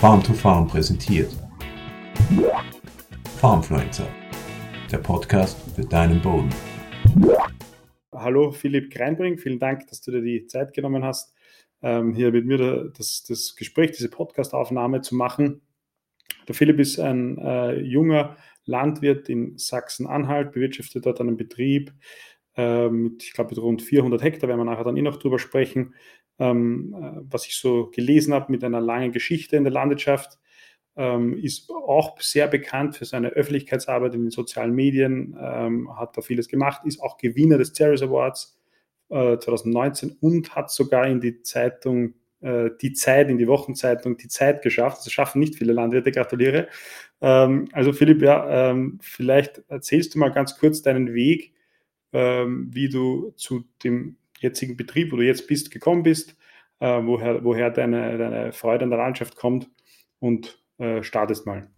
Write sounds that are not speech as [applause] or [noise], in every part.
Farm to Farm präsentiert. Farmfluencer, der Podcast für deinen Boden. Hallo Philipp Kreinbring, vielen Dank, dass du dir die Zeit genommen hast, ähm, hier mit mir das, das Gespräch, diese Podcastaufnahme zu machen. Der Philipp ist ein äh, junger Landwirt in Sachsen-Anhalt, bewirtschaftet dort einen Betrieb äh, mit, ich glaube, mit rund 400 Hektar, werden wir nachher dann eh noch drüber sprechen ähm, äh, was ich so gelesen habe, mit einer langen Geschichte in der Landwirtschaft. Ähm, ist auch sehr bekannt für seine Öffentlichkeitsarbeit in den sozialen Medien, ähm, hat da vieles gemacht, ist auch Gewinner des Ceres Awards äh, 2019 und hat sogar in die Zeitung äh, die Zeit, in die Wochenzeitung die Zeit geschafft. Das schaffen nicht viele Landwirte, gratuliere. Ähm, also Philipp, ja, ähm, vielleicht erzählst du mal ganz kurz deinen Weg, ähm, wie du zu dem jetzigen Betrieb, wo du jetzt bist, gekommen bist, äh, woher, woher deine, deine Freude an der Landschaft kommt und äh, startest mal.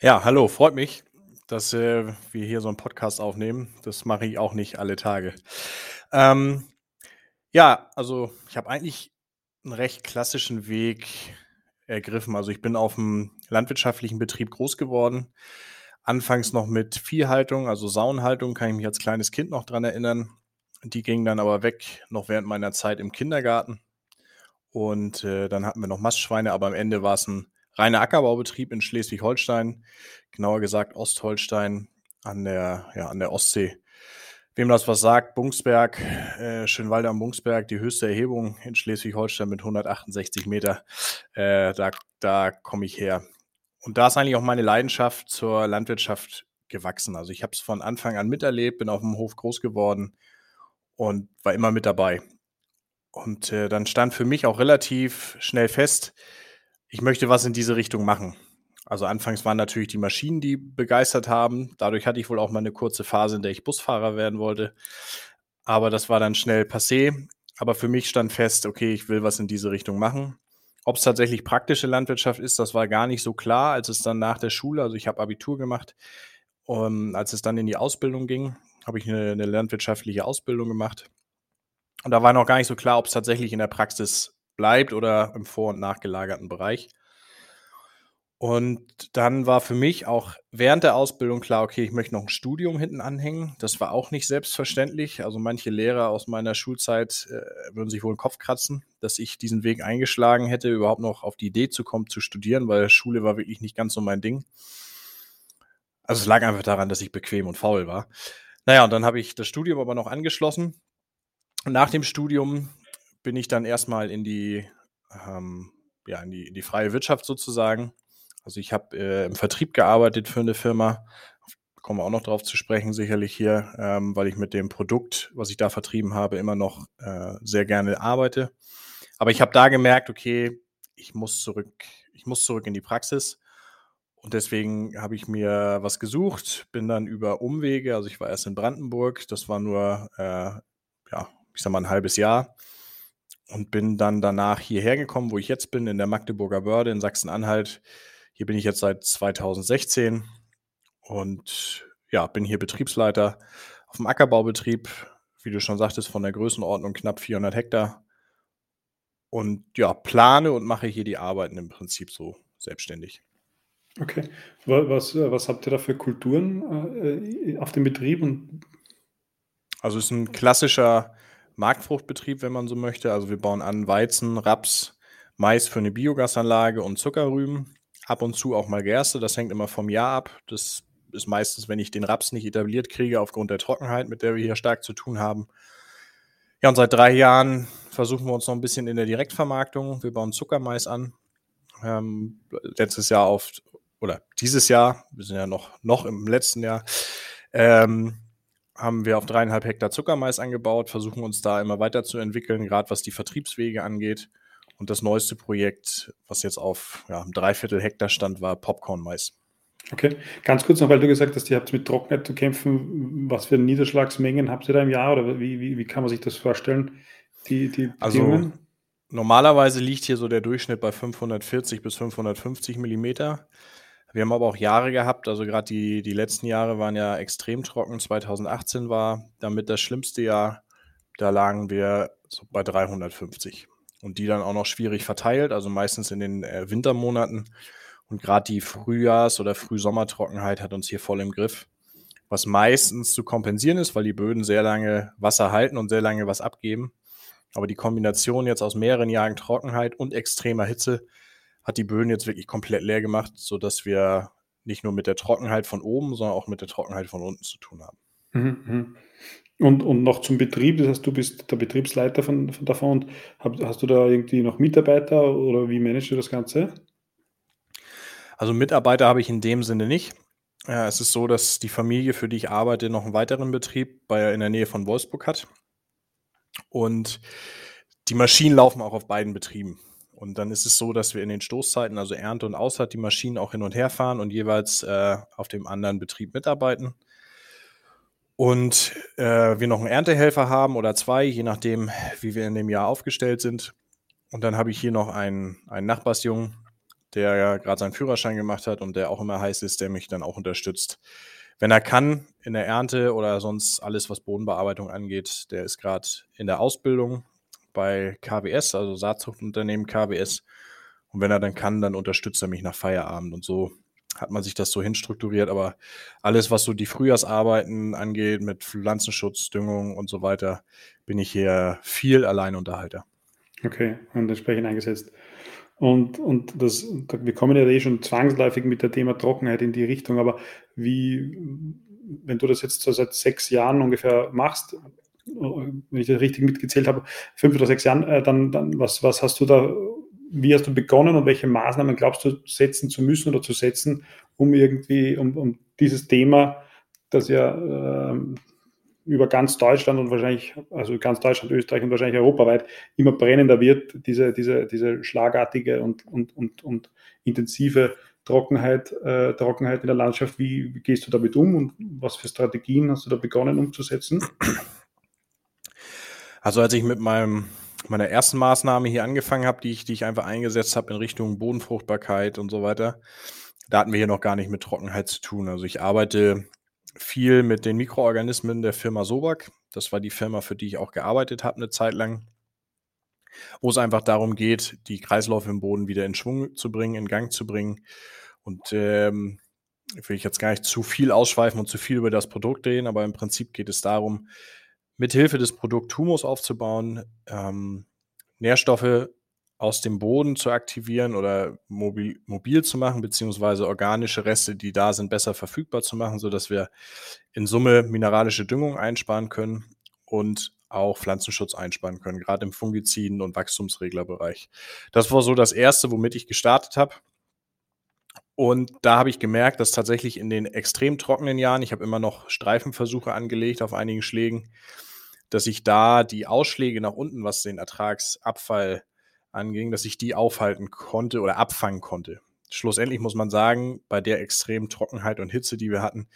Ja, hallo, freut mich, dass äh, wir hier so einen Podcast aufnehmen. Das mache ich auch nicht alle Tage. Ähm, ja, also ich habe eigentlich einen recht klassischen Weg ergriffen. Also ich bin auf einem landwirtschaftlichen Betrieb groß geworden. Anfangs noch mit Viehhaltung, also Saunhaltung, kann ich mich als kleines Kind noch dran erinnern. Die ging dann aber weg, noch während meiner Zeit im Kindergarten. Und äh, dann hatten wir noch Mastschweine, aber am Ende war es ein reiner Ackerbaubetrieb in Schleswig-Holstein, genauer gesagt Ostholstein an der, ja, an der Ostsee. Wem das was sagt, Bungsberg, äh, Schönwalde am Bungsberg, die höchste Erhebung in Schleswig-Holstein mit 168 Meter, äh, da, da komme ich her. Und da ist eigentlich auch meine Leidenschaft zur Landwirtschaft gewachsen. Also ich habe es von Anfang an miterlebt, bin auf dem Hof groß geworden und war immer mit dabei. Und äh, dann stand für mich auch relativ schnell fest, ich möchte was in diese Richtung machen. Also anfangs waren natürlich die Maschinen, die begeistert haben. Dadurch hatte ich wohl auch mal eine kurze Phase, in der ich Busfahrer werden wollte. Aber das war dann schnell passé. Aber für mich stand fest, okay, ich will was in diese Richtung machen. Ob es tatsächlich praktische Landwirtschaft ist, das war gar nicht so klar, als es dann nach der Schule, also ich habe Abitur gemacht, um, als es dann in die Ausbildung ging, habe ich eine, eine landwirtschaftliche Ausbildung gemacht. Und da war noch gar nicht so klar, ob es tatsächlich in der Praxis bleibt oder im vor- und nachgelagerten Bereich. Und dann war für mich auch während der Ausbildung klar, okay, ich möchte noch ein Studium hinten anhängen. Das war auch nicht selbstverständlich. Also manche Lehrer aus meiner Schulzeit äh, würden sich wohl den Kopf kratzen, dass ich diesen Weg eingeschlagen hätte, überhaupt noch auf die Idee zu kommen, zu studieren, weil Schule war wirklich nicht ganz so mein Ding. Also es lag einfach daran, dass ich bequem und faul war. Naja, und dann habe ich das Studium aber noch angeschlossen. Und nach dem Studium bin ich dann erstmal in die, ähm, ja, in die, in die freie Wirtschaft sozusagen. Also ich habe äh, im Vertrieb gearbeitet für eine Firma. Kommen wir auch noch drauf zu sprechen, sicherlich hier, ähm, weil ich mit dem Produkt, was ich da vertrieben habe, immer noch äh, sehr gerne arbeite. Aber ich habe da gemerkt, okay, ich muss zurück, ich muss zurück in die Praxis. Und deswegen habe ich mir was gesucht, bin dann über Umwege, also ich war erst in Brandenburg, das war nur, äh, ja, ich sag mal ein halbes Jahr und bin dann danach hierher gekommen, wo ich jetzt bin, in der Magdeburger Börde in Sachsen-Anhalt. Hier bin ich jetzt seit 2016 und ja, bin hier Betriebsleiter auf dem Ackerbaubetrieb, wie du schon sagtest, von der Größenordnung knapp 400 Hektar. Und ja, plane und mache hier die Arbeiten im Prinzip so selbstständig. Okay. Was, äh, was habt ihr da für Kulturen äh, auf dem Betrieb? Also es ist ein klassischer Marktfruchtbetrieb, wenn man so möchte. Also wir bauen an Weizen, Raps, Mais für eine Biogasanlage und Zuckerrüben. Ab und zu auch mal Gerste. Das hängt immer vom Jahr ab. Das ist meistens, wenn ich den Raps nicht etabliert kriege, aufgrund der Trockenheit, mit der wir hier stark zu tun haben. Ja, und seit drei Jahren versuchen wir uns noch ein bisschen in der Direktvermarktung. Wir bauen Zuckermais an. Ähm, letztes Jahr auf oder dieses Jahr, wir sind ja noch, noch im letzten Jahr, ähm, haben wir auf dreieinhalb Hektar Zuckermais angebaut, versuchen uns da immer weiterzuentwickeln, gerade was die Vertriebswege angeht. Und das neueste Projekt, was jetzt auf ja, einem Dreiviertel Hektar stand, war Popcorn-Mais. Okay, ganz kurz noch, weil du gesagt hast, ihr habt mit Trockenheit zu kämpfen. Was für Niederschlagsmengen habt ihr da im Jahr oder wie, wie, wie kann man sich das vorstellen? Die, die also normalerweise liegt hier so der Durchschnitt bei 540 bis 550 Millimeter. Wir haben aber auch Jahre gehabt, also gerade die, die letzten Jahre waren ja extrem trocken. 2018 war damit das schlimmste Jahr. Da lagen wir so bei 350. und die dann auch noch schwierig verteilt, also meistens in den äh, Wintermonaten. Und gerade die Frühjahrs- oder Frühsommertrockenheit hat uns hier voll im Griff, was meistens zu kompensieren ist, weil die Böden sehr lange Wasser halten und sehr lange was abgeben. Aber die Kombination jetzt aus mehreren Jahren Trockenheit und extremer Hitze hat die Böden jetzt wirklich komplett leer gemacht, sodass wir nicht nur mit der Trockenheit von oben, sondern auch mit der Trockenheit von unten zu tun haben. Mhm, mhm. Und, und noch zum Betrieb, das heißt, du bist der Betriebsleiter von, von davon und hab, hast du da irgendwie noch Mitarbeiter oder wie managst du das Ganze? Also Mitarbeiter habe ich in dem Sinne nicht. Ja, es ist so, dass die Familie, für die ich arbeite, noch einen weiteren Betrieb bei, in der Nähe von Wolfsburg hat. Und die Maschinen laufen auch auf beiden Betrieben. Und dann ist es so, dass wir in den Stoßzeiten, also Ernte und Aussaat, die Maschinen auch hin und her fahren und jeweils äh, auf dem anderen Betrieb mitarbeiten. Und äh, wir noch einen Erntehelfer haben oder zwei, je nachdem, wie wir in dem Jahr aufgestellt sind. Und dann habe ich hier noch einen, einen Nachbarsjungen, der ja gerade seinen Führerschein gemacht hat und der auch immer heiß ist, der mich dann auch unterstützt. Wenn er kann, in der Ernte oder sonst alles, was Bodenbearbeitung angeht, der ist gerade in der Ausbildung bei KWS, also Saatzuchtunternehmen KWS. Und wenn er dann kann, dann unterstützt er mich nach Feierabend. Und so hat man sich das so hinstrukturiert. Aber alles, was so die Frühjahrsarbeiten angeht, mit Pflanzenschutz, Düngung und so weiter, bin ich hier viel Alleinunterhalter. Okay, und entsprechend eingesetzt. Und, und das, wir kommen ja eh schon zwangsläufig mit dem Thema Trockenheit in die Richtung, aber wie, wenn du das jetzt so seit sechs Jahren ungefähr machst, wenn ich das richtig mitgezählt habe, fünf oder sechs Jahren, äh, dann, dann was, was hast du da, wie hast du begonnen und welche Maßnahmen glaubst du setzen zu müssen oder zu setzen, um irgendwie, um, um dieses Thema, das ja äh, über ganz Deutschland und wahrscheinlich, also ganz Deutschland, Österreich und wahrscheinlich europaweit immer brennender wird, diese, diese, diese schlagartige und, und, und, und intensive Trockenheit, äh, Trockenheit in der Landschaft. Wie, wie, gehst du damit um und was für Strategien hast du da begonnen umzusetzen? Also als ich mit meinem meiner ersten Maßnahme hier angefangen habe, die ich, die ich einfach eingesetzt habe in Richtung Bodenfruchtbarkeit und so weiter, da hatten wir hier noch gar nicht mit Trockenheit zu tun. Also ich arbeite viel mit den Mikroorganismen der Firma Sobak. Das war die Firma, für die ich auch gearbeitet habe eine Zeit lang, wo es einfach darum geht, die Kreisläufe im Boden wieder in Schwung zu bringen, in Gang zu bringen. Und ähm, will ich jetzt gar nicht zu viel ausschweifen und zu viel über das Produkt reden, aber im Prinzip geht es darum, mit Hilfe des Produkts Humus aufzubauen, ähm, Nährstoffe aus dem Boden zu aktivieren oder mobil, mobil zu machen, beziehungsweise organische Reste, die da sind, besser verfügbar zu machen, sodass wir in Summe mineralische Düngung einsparen können und auch Pflanzenschutz einsparen können, gerade im Fungiziden- und Wachstumsreglerbereich. Das war so das Erste, womit ich gestartet habe. Und da habe ich gemerkt, dass tatsächlich in den extrem trockenen Jahren, ich habe immer noch Streifenversuche angelegt auf einigen Schlägen, dass ich da die Ausschläge nach unten, was den Ertragsabfall anging, dass ich die aufhalten konnte oder abfangen konnte. Schlussendlich muss man sagen, bei der extremen Trockenheit und Hitze, die wir hatten,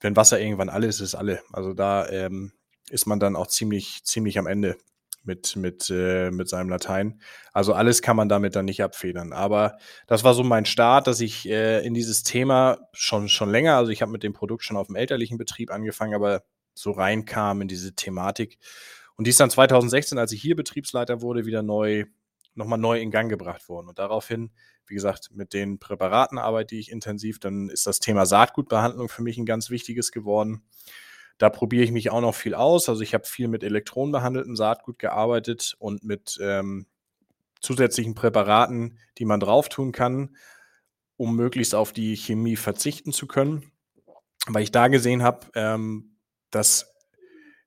wenn Wasser irgendwann alle ist, ist alle. Also da ähm, ist man dann auch ziemlich, ziemlich am Ende mit, mit, äh, mit seinem Latein. Also alles kann man damit dann nicht abfedern. Aber das war so mein Start, dass ich äh, in dieses Thema schon, schon länger, also ich habe mit dem Produkt schon auf dem elterlichen Betrieb angefangen, aber so reinkam in diese Thematik. Und die ist dann 2016, als ich hier Betriebsleiter wurde, wieder neu, nochmal neu in Gang gebracht worden. Und daraufhin, wie gesagt, mit den Präparaten arbeite ich intensiv. Dann ist das Thema Saatgutbehandlung für mich ein ganz wichtiges geworden. Da probiere ich mich auch noch viel aus. Also ich habe viel mit elektronenbehandeltem Saatgut gearbeitet und mit ähm, zusätzlichen Präparaten, die man drauf tun kann, um möglichst auf die Chemie verzichten zu können. Weil ich da gesehen habe, ähm, dass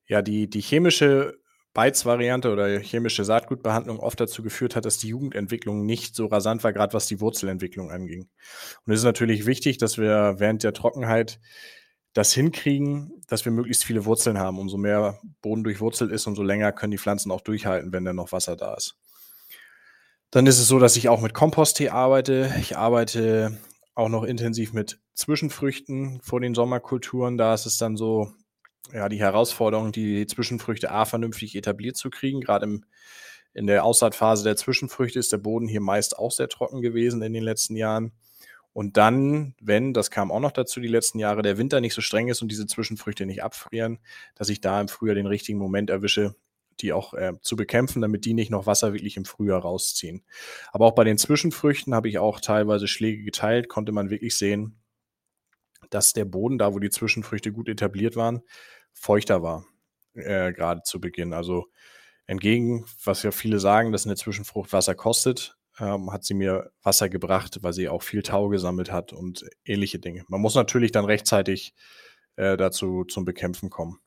ja die, die chemische Beizvariante oder chemische Saatgutbehandlung oft dazu geführt hat, dass die Jugendentwicklung nicht so rasant war, gerade was die Wurzelentwicklung anging. Und es ist natürlich wichtig, dass wir während der Trockenheit das hinkriegen, dass wir möglichst viele Wurzeln haben. Umso mehr Boden durchwurzelt ist, umso länger können die Pflanzen auch durchhalten, wenn dann noch Wasser da ist. Dann ist es so, dass ich auch mit Komposttee arbeite. Ich arbeite auch noch intensiv mit Zwischenfrüchten vor den Sommerkulturen. Da ist es dann so, ja, die Herausforderung, die Zwischenfrüchte A vernünftig etabliert zu kriegen. Gerade im, in der Aussaatphase der Zwischenfrüchte ist der Boden hier meist auch sehr trocken gewesen in den letzten Jahren. Und dann, wenn, das kam auch noch dazu die letzten Jahre, der Winter nicht so streng ist und diese Zwischenfrüchte nicht abfrieren, dass ich da im Frühjahr den richtigen Moment erwische, die auch äh, zu bekämpfen, damit die nicht noch Wasser wirklich im Frühjahr rausziehen. Aber auch bei den Zwischenfrüchten habe ich auch teilweise Schläge geteilt, konnte man wirklich sehen, dass der Boden, da wo die Zwischenfrüchte gut etabliert waren, feuchter war, äh, gerade zu Beginn. Also entgegen, was ja viele sagen, dass eine Zwischenfrucht Wasser kostet, ähm, hat sie mir Wasser gebracht, weil sie auch viel Tau gesammelt hat und ähnliche Dinge. Man muss natürlich dann rechtzeitig äh, dazu zum Bekämpfen kommen.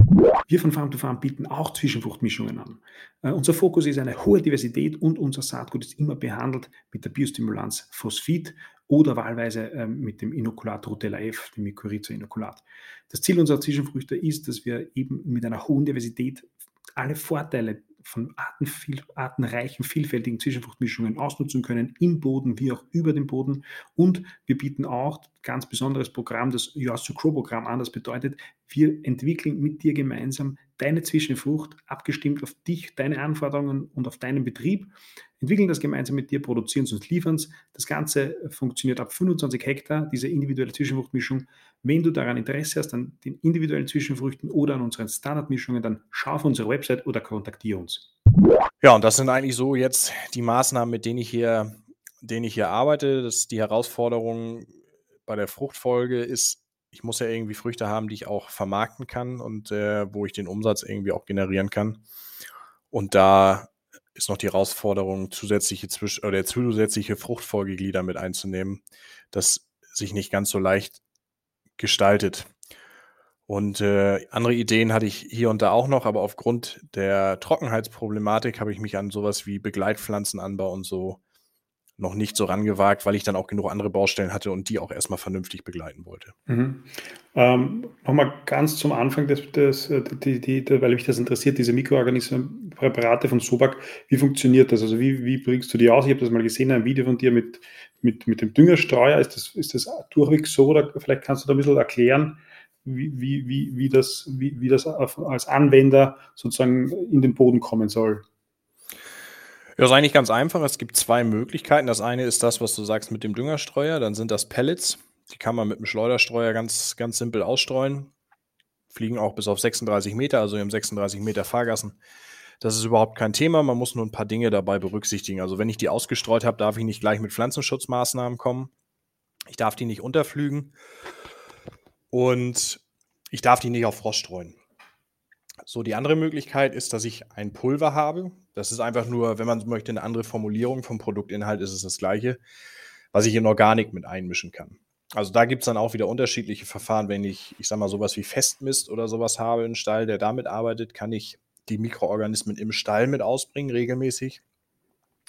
Wir von Farm to Farm bieten auch Zwischenfruchtmischungen an. Äh, unser Fokus ist eine hohe Diversität und unser Saatgut ist immer behandelt mit der Biostimulanz Phosphid oder wahlweise äh, mit dem Inokulat Rutella F, dem Mykorrhiza-Inokulat. Das Ziel unserer Zwischenfrüchte ist, dass wir eben mit einer hohen Diversität alle Vorteile von artenviel, artenreichen, vielfältigen Zwischenfruchtmischungen ausnutzen können, im Boden wie auch über dem Boden. Und wir bieten auch ein ganz besonderes Programm, das Yours to Grow Programm an. Das bedeutet, wir entwickeln mit dir gemeinsam deine Zwischenfrucht, abgestimmt auf dich, deine Anforderungen und auf deinen Betrieb, entwickeln das gemeinsam mit dir, produzieren es und liefern es. Das Ganze funktioniert ab 25 Hektar, diese individuelle Zwischenfruchtmischung. Wenn du daran Interesse hast, an den individuellen Zwischenfrüchten oder an unseren Standardmischungen, dann schau auf unsere Website oder kontaktiere uns. Ja, und das sind eigentlich so jetzt die Maßnahmen, mit denen ich hier, denen ich hier arbeite. Das die Herausforderung bei der Fruchtfolge ist, ich muss ja irgendwie Früchte haben, die ich auch vermarkten kann und äh, wo ich den Umsatz irgendwie auch generieren kann. Und da ist noch die Herausforderung, zusätzliche Zwisch oder zusätzliche Fruchtfolgeglieder mit einzunehmen, das sich nicht ganz so leicht gestaltet. Und äh, andere Ideen hatte ich hier und da auch noch, aber aufgrund der Trockenheitsproblematik habe ich mich an sowas wie Begleitpflanzenanbau und so noch nicht so rangewagt, weil ich dann auch genug andere Baustellen hatte und die auch erstmal vernünftig begleiten wollte. Mhm. Ähm, Nochmal ganz zum Anfang, des, des, die, die, die, weil mich das interessiert, diese Mikroorganismenpräparate von Sobak, wie funktioniert das? Also wie, wie bringst du die aus? Ich habe das mal gesehen, ein Video von dir mit, mit, mit dem Düngerstreuer. Ist das, ist das durchweg so oder vielleicht kannst du da ein bisschen erklären, wie, wie, wie, das, wie, wie das als Anwender sozusagen in den Boden kommen soll? Ja, ist eigentlich ganz einfach. Es gibt zwei Möglichkeiten. Das eine ist das, was du sagst mit dem Düngerstreuer. Dann sind das Pellets. Die kann man mit dem Schleuderstreuer ganz, ganz simpel ausstreuen. Fliegen auch bis auf 36 Meter, also haben 36 Meter Fahrgassen. Das ist überhaupt kein Thema. Man muss nur ein paar Dinge dabei berücksichtigen. Also wenn ich die ausgestreut habe, darf ich nicht gleich mit Pflanzenschutzmaßnahmen kommen. Ich darf die nicht unterflügen. Und ich darf die nicht auf Frost streuen. So, die andere Möglichkeit ist, dass ich ein Pulver habe. Das ist einfach nur, wenn man möchte, eine andere Formulierung vom Produktinhalt ist es das gleiche, was ich in Organik mit einmischen kann. Also da gibt es dann auch wieder unterschiedliche Verfahren. Wenn ich, ich sag mal, sowas wie Festmist oder sowas habe, einen Stall, der damit arbeitet, kann ich die Mikroorganismen im Stall mit ausbringen, regelmäßig,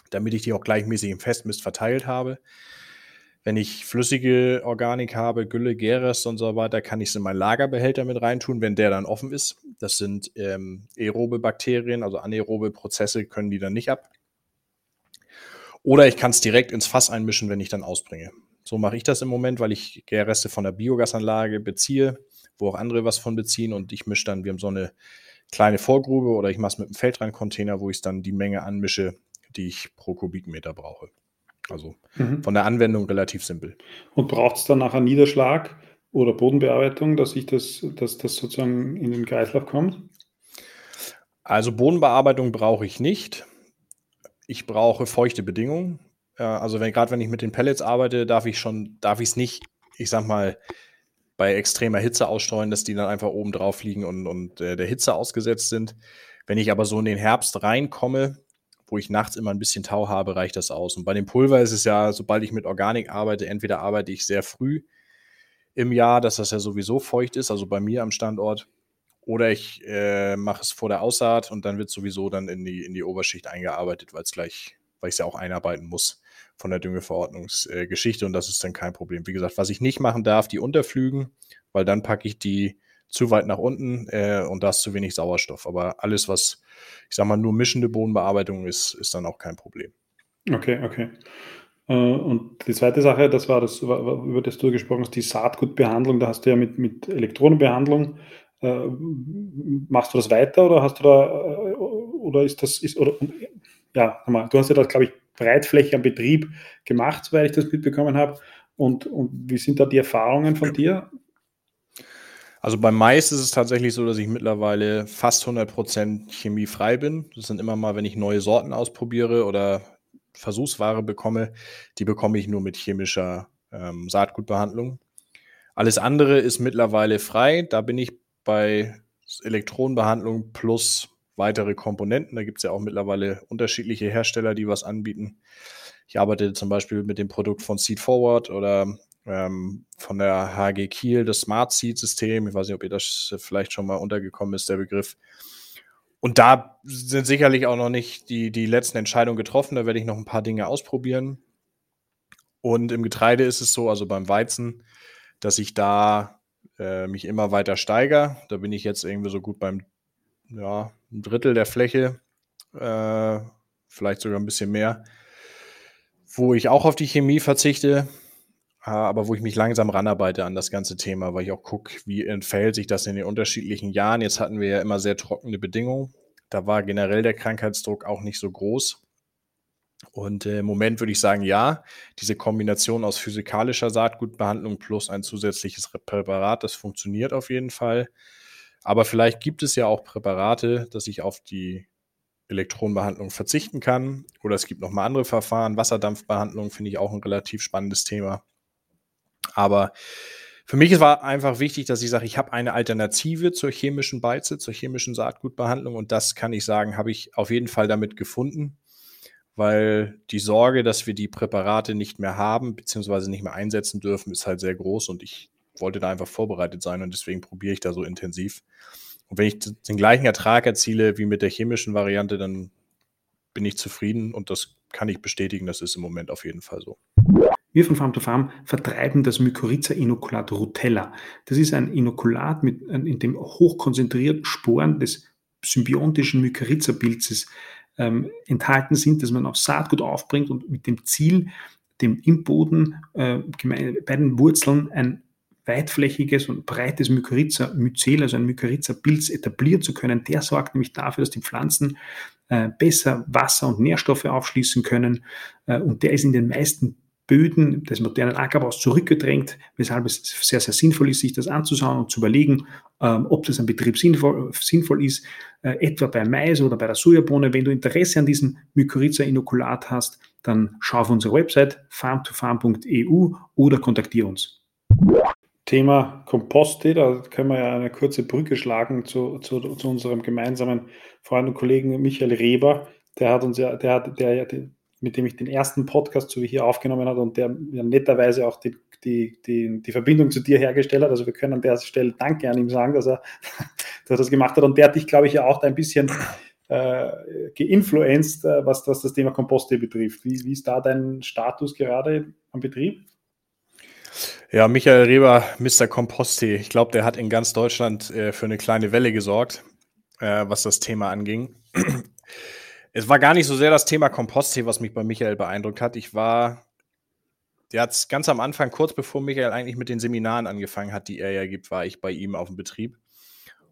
damit ich die auch gleichmäßig im Festmist verteilt habe. Wenn ich flüssige Organik habe, Gülle, Gärrest und so weiter, kann ich es in meinen Lagerbehälter mit reintun, wenn der dann offen ist. Das sind ähm, aerobe Bakterien, also anaerobe Prozesse können die dann nicht ab. Oder ich kann es direkt ins Fass einmischen, wenn ich dann ausbringe. So mache ich das im Moment, weil ich Gärreste von der Biogasanlage beziehe, wo auch andere was von beziehen und ich mische dann, wir haben so eine kleine Vorgrube oder ich mache es mit einem Feldrandcontainer, wo ich dann die Menge anmische, die ich pro Kubikmeter brauche. Also mhm. von der Anwendung relativ simpel. Und braucht es dann nachher Niederschlag oder Bodenbearbeitung, dass ich das, dass das sozusagen in den Kreislauf kommt? Also Bodenbearbeitung brauche ich nicht. Ich brauche feuchte Bedingungen. Also wenn gerade wenn ich mit den Pellets arbeite, darf ich schon, darf ich es nicht, ich sag mal, bei extremer Hitze ausstreuen, dass die dann einfach oben drauf liegen und, und äh, der Hitze ausgesetzt sind. Wenn ich aber so in den Herbst reinkomme, wo ich nachts immer ein bisschen Tau habe, reicht das aus. Und bei dem Pulver ist es ja, sobald ich mit Organik arbeite, entweder arbeite ich sehr früh im Jahr, dass das ja sowieso feucht ist, also bei mir am Standort, oder ich äh, mache es vor der Aussaat und dann wird sowieso dann in die, in die Oberschicht eingearbeitet, weil es gleich, weil ich es ja auch einarbeiten muss von der Düngeverordnungsgeschichte äh, und das ist dann kein Problem. Wie gesagt, was ich nicht machen darf, die unterflügen, weil dann packe ich die zu weit nach unten äh, und da ist zu wenig Sauerstoff. Aber alles, was, ich sag mal, nur mischende Bodenbearbeitung ist, ist dann auch kein Problem. Okay, okay. Äh, und die zweite Sache, das war das, über das du gesprochen hast, die Saatgutbehandlung, da hast du ja mit, mit Elektronenbehandlung, äh, machst du das weiter oder hast du da, äh, oder ist das, ist, oder, ja, du hast ja das, glaube ich, breitflächig am Betrieb gemacht, soweit ich das mitbekommen habe. Und, und wie sind da die Erfahrungen von dir? Also beim Mais ist es tatsächlich so, dass ich mittlerweile fast 100% chemiefrei bin. Das sind immer mal, wenn ich neue Sorten ausprobiere oder Versuchsware bekomme, die bekomme ich nur mit chemischer ähm, Saatgutbehandlung. Alles andere ist mittlerweile frei. Da bin ich bei Elektronenbehandlung plus weitere Komponenten. Da gibt es ja auch mittlerweile unterschiedliche Hersteller, die was anbieten. Ich arbeite zum Beispiel mit dem Produkt von Seed Forward oder ähm, von der HG Kiel, das Smart Seed System. Ich weiß nicht, ob ihr das vielleicht schon mal untergekommen ist, der Begriff. Und da sind sicherlich auch noch nicht die, die letzten Entscheidungen getroffen. Da werde ich noch ein paar Dinge ausprobieren. Und im Getreide ist es so, also beim Weizen, dass ich da äh, mich immer weiter steigere. Da bin ich jetzt irgendwie so gut beim ja, ein Drittel der Fläche, äh, vielleicht sogar ein bisschen mehr, wo ich auch auf die Chemie verzichte, äh, aber wo ich mich langsam ranarbeite an das ganze Thema, weil ich auch gucke, wie entfällt sich das in den unterschiedlichen Jahren. Jetzt hatten wir ja immer sehr trockene Bedingungen. Da war generell der Krankheitsdruck auch nicht so groß. Und äh, im Moment würde ich sagen, ja, diese Kombination aus physikalischer Saatgutbehandlung plus ein zusätzliches Präparat, das funktioniert auf jeden Fall. Aber vielleicht gibt es ja auch Präparate, dass ich auf die Elektronenbehandlung verzichten kann. Oder es gibt noch mal andere Verfahren. Wasserdampfbehandlung finde ich auch ein relativ spannendes Thema. Aber für mich war einfach wichtig, dass ich sage, ich habe eine Alternative zur chemischen Beize, zur chemischen Saatgutbehandlung. Und das kann ich sagen, habe ich auf jeden Fall damit gefunden, weil die Sorge, dass wir die Präparate nicht mehr haben, beziehungsweise nicht mehr einsetzen dürfen, ist halt sehr groß. Und ich wollte da einfach vorbereitet sein und deswegen probiere ich da so intensiv. Und wenn ich den gleichen Ertrag erziele wie mit der chemischen Variante, dann bin ich zufrieden und das kann ich bestätigen, das ist im Moment auf jeden Fall so. Wir von Farm to Farm vertreiben das Mykorrhiza-Inokulat Rutella. Das ist ein Inokulat, mit, in dem hochkonzentriert Sporen des symbiontischen Mykorrhiza-Pilzes ähm, enthalten sind, dass man auf Saatgut aufbringt und mit dem Ziel, dem im Boden äh, bei den Wurzeln ein weitflächiges und breites Mykorrhiza-Myzel, also ein Mykorrhiza-Pilz etablieren zu können. Der sorgt nämlich dafür, dass die Pflanzen äh, besser Wasser und Nährstoffe aufschließen können. Äh, und der ist in den meisten Böden des modernen Ackerbaus zurückgedrängt, weshalb es sehr, sehr sinnvoll ist, sich das anzuschauen und zu überlegen, ähm, ob das ein Betrieb sinnvoll, sinnvoll ist, äh, etwa bei Mais oder bei der Sojabohne. Wenn du Interesse an diesem Mykorrhiza-Inokulat hast, dann schau auf unsere Website farmtofarm.eu oder kontaktiere uns. Thema Komposte, da können wir ja eine kurze Brücke schlagen zu, zu, zu unserem gemeinsamen Freund und Kollegen Michael Reber. Der hat uns ja, der hat, der, mit dem ich den ersten Podcast so wie hier aufgenommen habe und der ja netterweise auch die, die, die, die Verbindung zu dir hergestellt hat. Also wir können an der Stelle Danke an ihm sagen, dass er, [laughs] dass er das gemacht hat. Und der hat dich, glaube ich, ja auch ein bisschen äh, geinfluenced, äh, was, was das Thema Komposte betrifft. Wie, wie ist da dein Status gerade am Betrieb? Ja, Michael Reber, Mr. Komposti. Ich glaube, der hat in ganz Deutschland äh, für eine kleine Welle gesorgt, äh, was das Thema anging. [clears throat] es war gar nicht so sehr das Thema Komposttee, was mich bei Michael beeindruckt hat. Ich war, der hat ganz am Anfang, kurz bevor Michael eigentlich mit den Seminaren angefangen hat, die er ja gibt, war ich bei ihm auf dem Betrieb.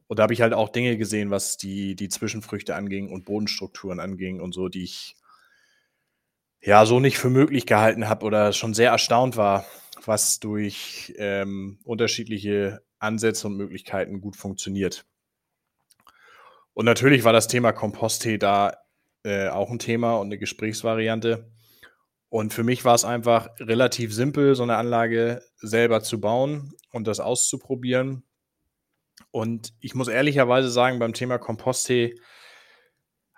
Und da habe ich halt auch Dinge gesehen, was die, die Zwischenfrüchte anging und Bodenstrukturen anging und so, die ich ja so nicht für möglich gehalten habe oder schon sehr erstaunt war, was durch ähm, unterschiedliche Ansätze und Möglichkeiten gut funktioniert. Und natürlich war das Thema Komposttee da äh, auch ein Thema und eine Gesprächsvariante. Und für mich war es einfach relativ simpel, so eine Anlage selber zu bauen und das auszuprobieren. Und ich muss ehrlicherweise sagen, beim Thema Komposttee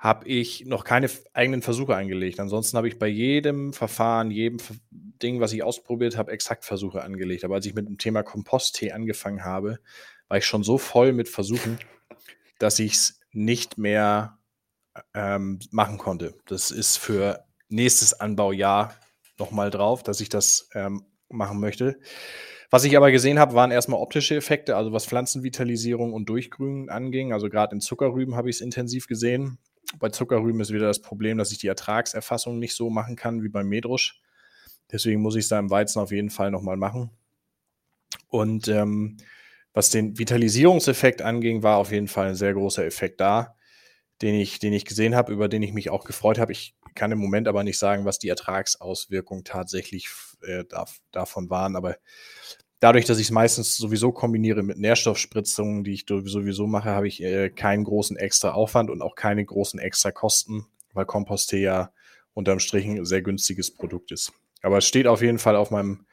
habe ich noch keine eigenen Versuche eingelegt. Ansonsten habe ich bei jedem Verfahren, jedem Ding, was ich ausprobiert habe, exakt Versuche angelegt. Aber als ich mit dem Thema Komposttee angefangen habe, war ich schon so voll mit Versuchen, [laughs] dass ich es nicht mehr ähm, machen konnte. Das ist für nächstes Anbaujahr nochmal drauf, dass ich das ähm, machen möchte. Was ich aber gesehen habe, waren erstmal optische Effekte, also was Pflanzenvitalisierung und Durchgrünen anging. Also gerade in Zuckerrüben habe ich es intensiv gesehen. Bei Zuckerrüben ist wieder das Problem, dass ich die Ertragserfassung nicht so machen kann wie beim Medrusch. Deswegen muss ich es da im Weizen auf jeden Fall nochmal machen. Und ähm, was den Vitalisierungseffekt anging, war auf jeden Fall ein sehr großer Effekt da, den ich, den ich gesehen habe, über den ich mich auch gefreut habe. Ich kann im Moment aber nicht sagen, was die Ertragsauswirkungen tatsächlich äh, da, davon waren. Aber dadurch, dass ich es meistens sowieso kombiniere mit Nährstoffspritzungen, die ich sowieso mache, habe ich äh, keinen großen extra Aufwand und auch keine großen extra Kosten, weil Kompost ja unterm Strich ein sehr günstiges Produkt ist. Aber es steht auf jeden Fall auf meinem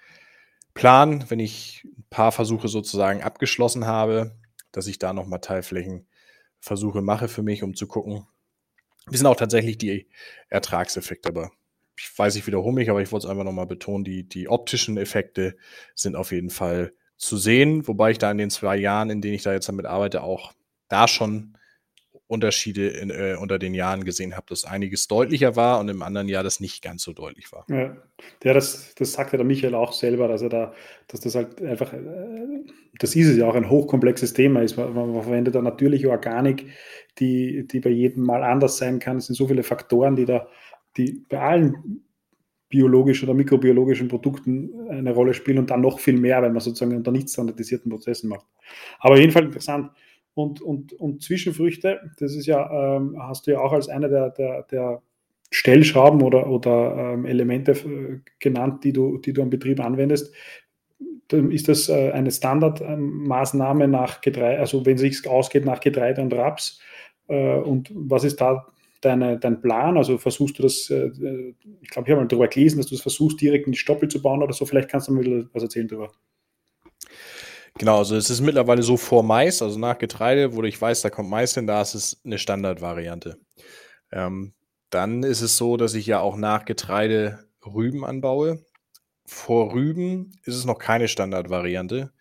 Plan, wenn ich ein paar Versuche sozusagen abgeschlossen habe, dass ich da nochmal Teilflächenversuche mache für mich, um zu gucken. Wie sind auch tatsächlich die Ertragseffekte, aber ich weiß, ich wiederhole mich, aber ich wollte es einfach nochmal betonen, die, die optischen Effekte sind auf jeden Fall zu sehen, wobei ich da in den zwei Jahren, in denen ich da jetzt damit arbeite, auch da schon Unterschiede in, äh, unter den Jahren gesehen habe, dass einiges deutlicher war und im anderen Jahr das nicht ganz so deutlich war. Ja, ja das, das sagt ja der Michael auch selber, dass er da, dass das halt einfach, äh, das ist es ja auch ein hochkomplexes Thema ist. Man, man verwendet da natürliche Organik, die, die bei jedem Mal anders sein kann. Es sind so viele Faktoren, die da die bei allen biologischen oder mikrobiologischen Produkten eine Rolle spielen und dann noch viel mehr, wenn man sozusagen unter nicht standardisierten Prozessen macht. Aber jedenfalls interessant. Und, und, und Zwischenfrüchte, das ist ja, ähm, hast du ja auch als eine der, der, der Stellschrauben oder, oder ähm, Elemente äh, genannt, die du, die du am Betrieb anwendest. Ist das äh, eine Standardmaßnahme nach Getreide, also wenn es sich ausgeht nach Getreide und Raps? Äh, und was ist da deine, dein Plan? Also versuchst du das, äh, ich glaube, ich habe mal darüber gelesen, dass du das versuchst, direkt in die Stoppel zu bauen oder so. Vielleicht kannst du mir was erzählen darüber. Genau, also es ist mittlerweile so vor Mais, also nach Getreide, wo ich weiß, da kommt Mais hin, da ist es eine Standardvariante. Ähm, dann ist es so, dass ich ja auch nach Getreide Rüben anbaue. Vor Rüben ist es noch keine Standardvariante.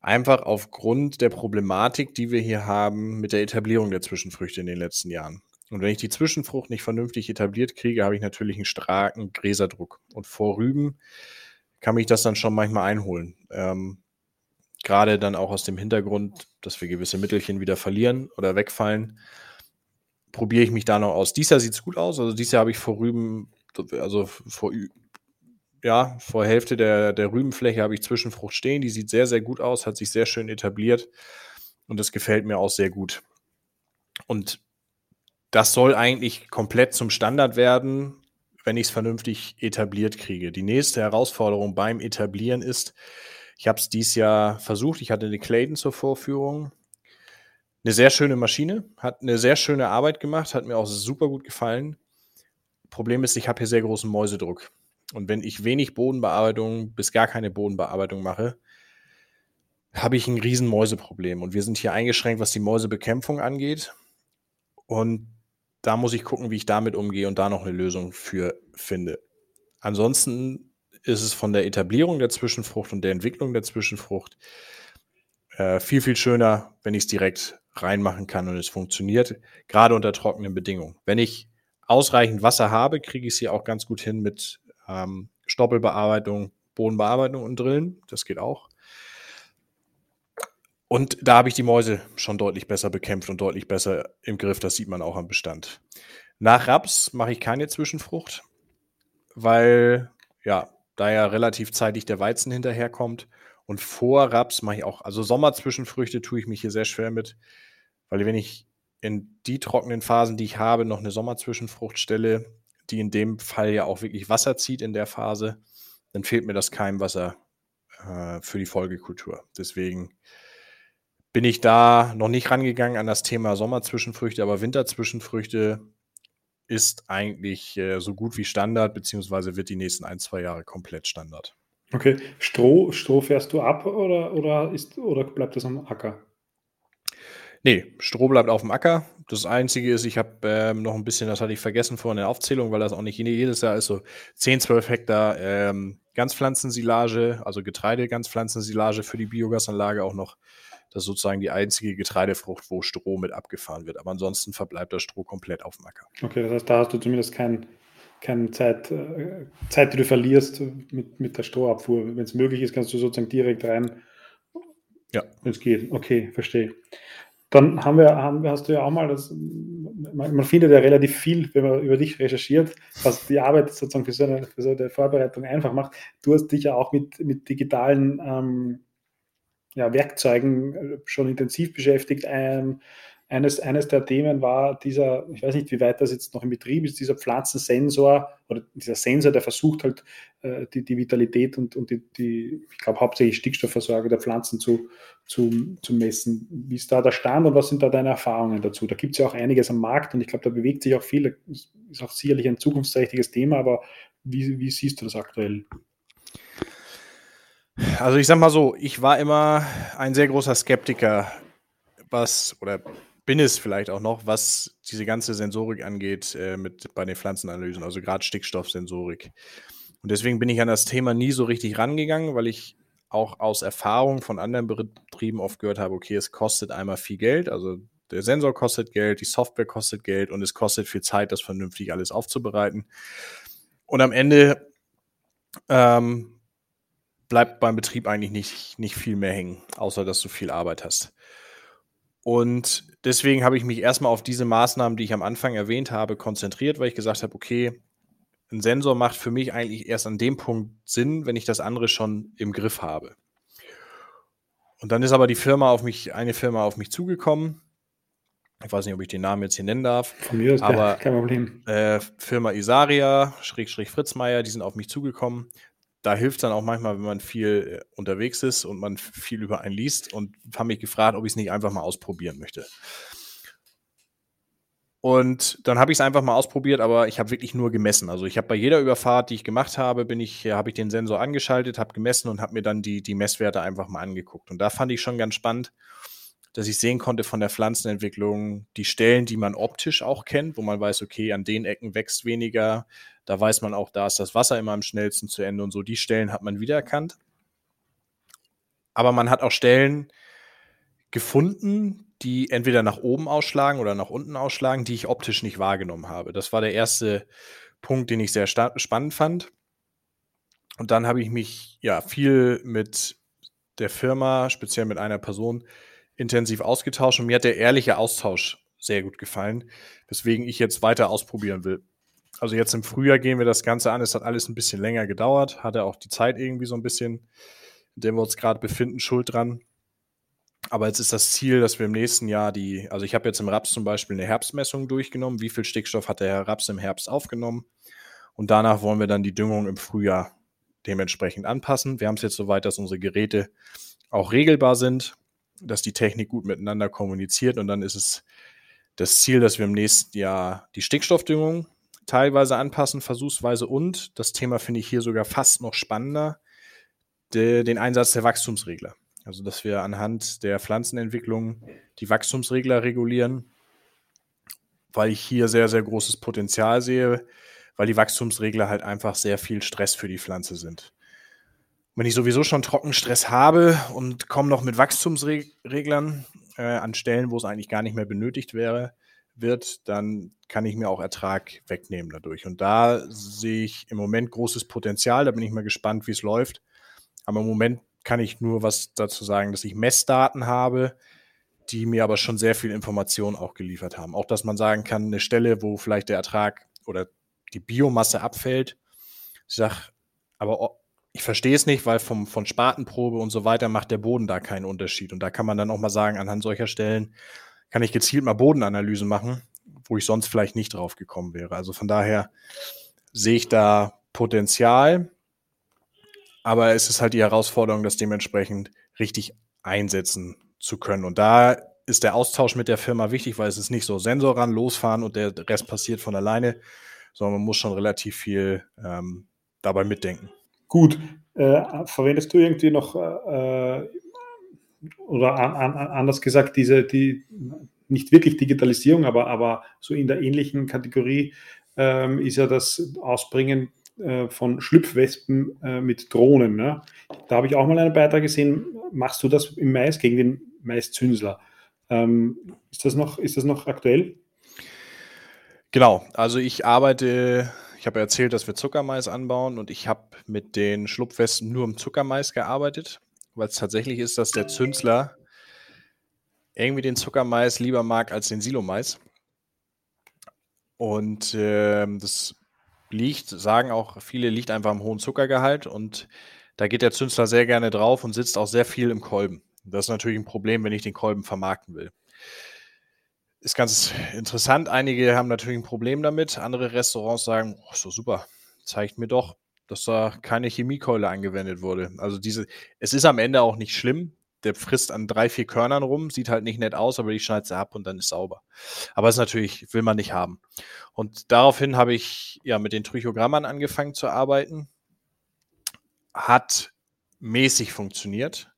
Einfach aufgrund der Problematik, die wir hier haben mit der Etablierung der Zwischenfrüchte in den letzten Jahren. Und wenn ich die Zwischenfrucht nicht vernünftig etabliert kriege, habe ich natürlich einen starken Gräserdruck. Und vor Rüben kann mich das dann schon manchmal einholen. Ähm, Gerade dann auch aus dem Hintergrund, dass wir gewisse Mittelchen wieder verlieren oder wegfallen, probiere ich mich da noch aus. Dies Jahr sieht es gut aus. Also dieses Jahr habe ich vor Rüben, also vor, ja, vor Hälfte der, der Rübenfläche habe ich Zwischenfrucht stehen. Die sieht sehr, sehr gut aus, hat sich sehr schön etabliert. Und das gefällt mir auch sehr gut. Und das soll eigentlich komplett zum Standard werden, wenn ich es vernünftig etabliert kriege. Die nächste Herausforderung beim Etablieren ist, ich habe es dieses Jahr versucht, ich hatte eine Clayton zur Vorführung. Eine sehr schöne Maschine, hat eine sehr schöne Arbeit gemacht, hat mir auch super gut gefallen. Problem ist, ich habe hier sehr großen Mäusedruck. Und wenn ich wenig Bodenbearbeitung bis gar keine Bodenbearbeitung mache, habe ich ein riesen Mäuseproblem. Und wir sind hier eingeschränkt, was die Mäusebekämpfung angeht. Und da muss ich gucken, wie ich damit umgehe und da noch eine Lösung für finde. Ansonsten ist es von der Etablierung der Zwischenfrucht und der Entwicklung der Zwischenfrucht äh, viel, viel schöner, wenn ich es direkt reinmachen kann und es funktioniert, gerade unter trockenen Bedingungen. Wenn ich ausreichend Wasser habe, kriege ich es hier auch ganz gut hin mit ähm, Stoppelbearbeitung, Bodenbearbeitung und Drillen. Das geht auch. Und da habe ich die Mäuse schon deutlich besser bekämpft und deutlich besser im Griff. Das sieht man auch am Bestand. Nach Raps mache ich keine Zwischenfrucht, weil ja, da ja relativ zeitig der Weizen hinterherkommt. Und vor Raps mache ich auch, also Sommerzwischenfrüchte tue ich mich hier sehr schwer mit, weil wenn ich in die trockenen Phasen, die ich habe, noch eine Sommerzwischenfrucht stelle, die in dem Fall ja auch wirklich Wasser zieht in der Phase, dann fehlt mir das Keimwasser äh, für die Folgekultur. Deswegen bin ich da noch nicht rangegangen an das Thema Sommerzwischenfrüchte, aber Winterzwischenfrüchte ist eigentlich äh, so gut wie Standard, beziehungsweise wird die nächsten ein, zwei Jahre komplett Standard. Okay, Stroh, Stroh fährst du ab oder, oder, ist, oder bleibt das am Acker? Nee, Stroh bleibt auf dem Acker. Das Einzige ist, ich habe ähm, noch ein bisschen, das hatte ich vergessen vorhin in der Aufzählung, weil das auch nicht jedes Jahr ist, so 10, 12 Hektar ähm, Ganzpflanzensilage, also Getreide-Ganzpflanzensilage für die Biogasanlage auch noch das ist sozusagen die einzige Getreidefrucht, wo Stroh mit abgefahren wird. Aber ansonsten verbleibt das Stroh komplett auf dem Acker. Okay, das heißt, da hast du zumindest kein, keine Zeit, äh, Zeit, die du verlierst mit, mit der Strohabfuhr. Wenn es möglich ist, kannst du sozusagen direkt rein. Ja. Wenn es geht. Okay, verstehe. Dann haben wir, haben, hast du ja auch mal das, man, man, findet ja relativ viel, wenn man über dich recherchiert, was die Arbeit sozusagen für so eine, für so eine Vorbereitung einfach macht. Du hast dich ja auch mit, mit digitalen ähm, ja, Werkzeugen äh, schon intensiv beschäftigt. Ein, eines, eines der Themen war dieser, ich weiß nicht, wie weit das jetzt noch in Betrieb ist, dieser Pflanzensensor oder dieser Sensor, der versucht halt äh, die, die Vitalität und, und die, die ich glaube, hauptsächlich Stickstoffversorgung der Pflanzen zu, zu, zu messen. Wie ist da der Stand und was sind da deine Erfahrungen dazu? Da gibt es ja auch einiges am Markt und ich glaube, da bewegt sich auch viel. Ist auch sicherlich ein zukunftsträchtiges Thema, aber wie, wie siehst du das aktuell? Also ich sag mal so, ich war immer ein sehr großer Skeptiker, was, oder bin es vielleicht auch noch, was diese ganze Sensorik angeht äh, mit bei den Pflanzenanalysen, also gerade Stickstoffsensorik. Und deswegen bin ich an das Thema nie so richtig rangegangen, weil ich auch aus Erfahrung von anderen Betrieben oft gehört habe, okay, es kostet einmal viel Geld, also der Sensor kostet Geld, die Software kostet Geld und es kostet viel Zeit, das vernünftig alles aufzubereiten. Und am Ende ähm, bleibt beim Betrieb eigentlich nicht, nicht viel mehr hängen, außer dass du viel Arbeit hast. Und deswegen habe ich mich erstmal auf diese Maßnahmen, die ich am Anfang erwähnt habe, konzentriert, weil ich gesagt habe, okay, ein Sensor macht für mich eigentlich erst an dem Punkt Sinn, wenn ich das andere schon im Griff habe. Und dann ist aber die Firma auf mich, eine Firma auf mich zugekommen. Ich weiß nicht, ob ich den Namen jetzt hier nennen darf. Von mir ist aber kein Problem. Äh, Firma Isaria, Schrägstrich Fritzmeier, die sind auf mich zugekommen da hilft dann auch manchmal, wenn man viel äh, unterwegs ist und man viel über einen liest und haben mich gefragt, ob ich es nicht einfach mal ausprobieren möchte. Und dann habe ich es einfach mal ausprobiert, aber ich habe wirklich nur gemessen. Also ich habe bei jeder Überfahrt, die ich gemacht habe, bin ich, habe ich den Sensor angeschaltet, habe gemessen und habe mir dann die, die Messwerte einfach mal angeguckt. Und da fand ich schon ganz spannend, dass ich sehen konnte von der Pflanzenentwicklung die Stellen, die man optisch auch kennt, wo man weiß, okay, an den Ecken wächst weniger, da weiß man auch, da ist das Wasser immer am schnellsten zu Ende und so. Die Stellen hat man wiedererkannt. Aber man hat auch Stellen gefunden, die entweder nach oben ausschlagen oder nach unten ausschlagen, die ich optisch nicht wahrgenommen habe. Das war der erste Punkt, den ich sehr spannend fand. Und dann habe ich mich ja viel mit der Firma, speziell mit einer Person, intensiv ausgetauscht und mir hat der ehrliche Austausch sehr gut gefallen, weswegen ich jetzt weiter ausprobieren will. Also jetzt im Frühjahr gehen wir das Ganze an. Es hat alles ein bisschen länger gedauert, hatte auch die Zeit irgendwie so ein bisschen, in der wir uns gerade befinden, schuld dran. Aber jetzt ist das Ziel, dass wir im nächsten Jahr die, also ich habe jetzt im Raps zum Beispiel eine Herbstmessung durchgenommen. Wie viel Stickstoff hat der Raps im Herbst aufgenommen? Und danach wollen wir dann die Düngung im Frühjahr dementsprechend anpassen. Wir haben es jetzt soweit, dass unsere Geräte auch regelbar sind, dass die Technik gut miteinander kommuniziert und dann ist es das Ziel, dass wir im nächsten Jahr die Stickstoffdüngung teilweise anpassen, versuchsweise und, das Thema finde ich hier sogar fast noch spannender, de, den Einsatz der Wachstumsregler. Also, dass wir anhand der Pflanzenentwicklung die Wachstumsregler regulieren, weil ich hier sehr, sehr großes Potenzial sehe, weil die Wachstumsregler halt einfach sehr viel Stress für die Pflanze sind. Wenn ich sowieso schon Trockenstress habe und komme noch mit Wachstumsreglern äh, an Stellen, wo es eigentlich gar nicht mehr benötigt wäre, wird, dann kann ich mir auch Ertrag wegnehmen dadurch. Und da sehe ich im Moment großes Potenzial. Da bin ich mal gespannt, wie es läuft. Aber im Moment kann ich nur was dazu sagen, dass ich Messdaten habe, die mir aber schon sehr viel Information auch geliefert haben. Auch, dass man sagen kann, eine Stelle, wo vielleicht der Ertrag oder die Biomasse abfällt. Ich sage, aber ich verstehe es nicht, weil vom, von Spatenprobe und so weiter macht der Boden da keinen Unterschied. Und da kann man dann auch mal sagen, anhand solcher Stellen, kann ich gezielt mal Bodenanalysen machen, wo ich sonst vielleicht nicht drauf gekommen wäre. Also von daher sehe ich da Potenzial, aber es ist halt die Herausforderung, das dementsprechend richtig einsetzen zu können. Und da ist der Austausch mit der Firma wichtig, weil es ist nicht so Sensor ran, losfahren und der Rest passiert von alleine, sondern man muss schon relativ viel ähm, dabei mitdenken. Gut. Äh, verwendest du irgendwie noch äh, oder an, an, anders gesagt, diese, die nicht wirklich Digitalisierung, aber, aber so in der ähnlichen Kategorie ähm, ist ja das Ausbringen äh, von Schlüpfwespen äh, mit Drohnen. Ne? Da habe ich auch mal einen Beitrag gesehen. Machst du das im Mais gegen den Maiszünsler? Ähm, ist, das noch, ist das noch aktuell? Genau, also ich arbeite, ich habe erzählt, dass wir Zuckermais anbauen und ich habe mit den Schlupfwespen nur im Zuckermais gearbeitet weil es tatsächlich ist, dass der Zünsler irgendwie den Zuckermais lieber mag als den Silomais. Und äh, das liegt, sagen auch viele, liegt einfach am hohen Zuckergehalt und da geht der Zünsler sehr gerne drauf und sitzt auch sehr viel im Kolben. Das ist natürlich ein Problem, wenn ich den Kolben vermarkten will. ist ganz interessant. Einige haben natürlich ein Problem damit. Andere Restaurants sagen, oh, so super, zeigt mir doch, dass da keine Chemiekeule angewendet wurde. Also diese, es ist am Ende auch nicht schlimm. Der frisst an drei, vier Körnern rum, sieht halt nicht nett aus, aber die schneidet sie ab und dann ist sauber. Aber es natürlich, will man nicht haben. Und daraufhin habe ich ja mit den Trichogrammern angefangen zu arbeiten. Hat mäßig funktioniert,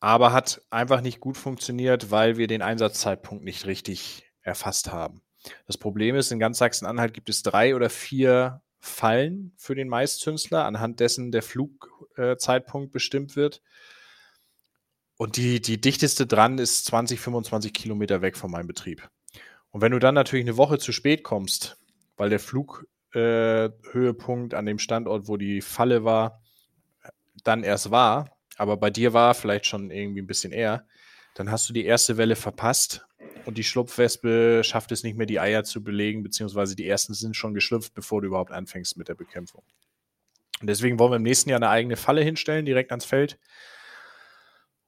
aber hat einfach nicht gut funktioniert, weil wir den Einsatzzeitpunkt nicht richtig erfasst haben. Das Problem ist, in ganz Sachsen-Anhalt gibt es drei oder vier Fallen für den Maiszünsler, anhand dessen der Flugzeitpunkt äh, bestimmt wird. Und die, die dichteste dran ist 20, 25 Kilometer weg von meinem Betrieb. Und wenn du dann natürlich eine Woche zu spät kommst, weil der Flughöhepunkt äh, an dem Standort, wo die Falle war, dann erst war, aber bei dir war vielleicht schon irgendwie ein bisschen eher, dann hast du die erste Welle verpasst und die Schlupfwespe schafft es nicht mehr, die Eier zu belegen, beziehungsweise die ersten sind schon geschlüpft, bevor du überhaupt anfängst mit der Bekämpfung. Und deswegen wollen wir im nächsten Jahr eine eigene Falle hinstellen, direkt ans Feld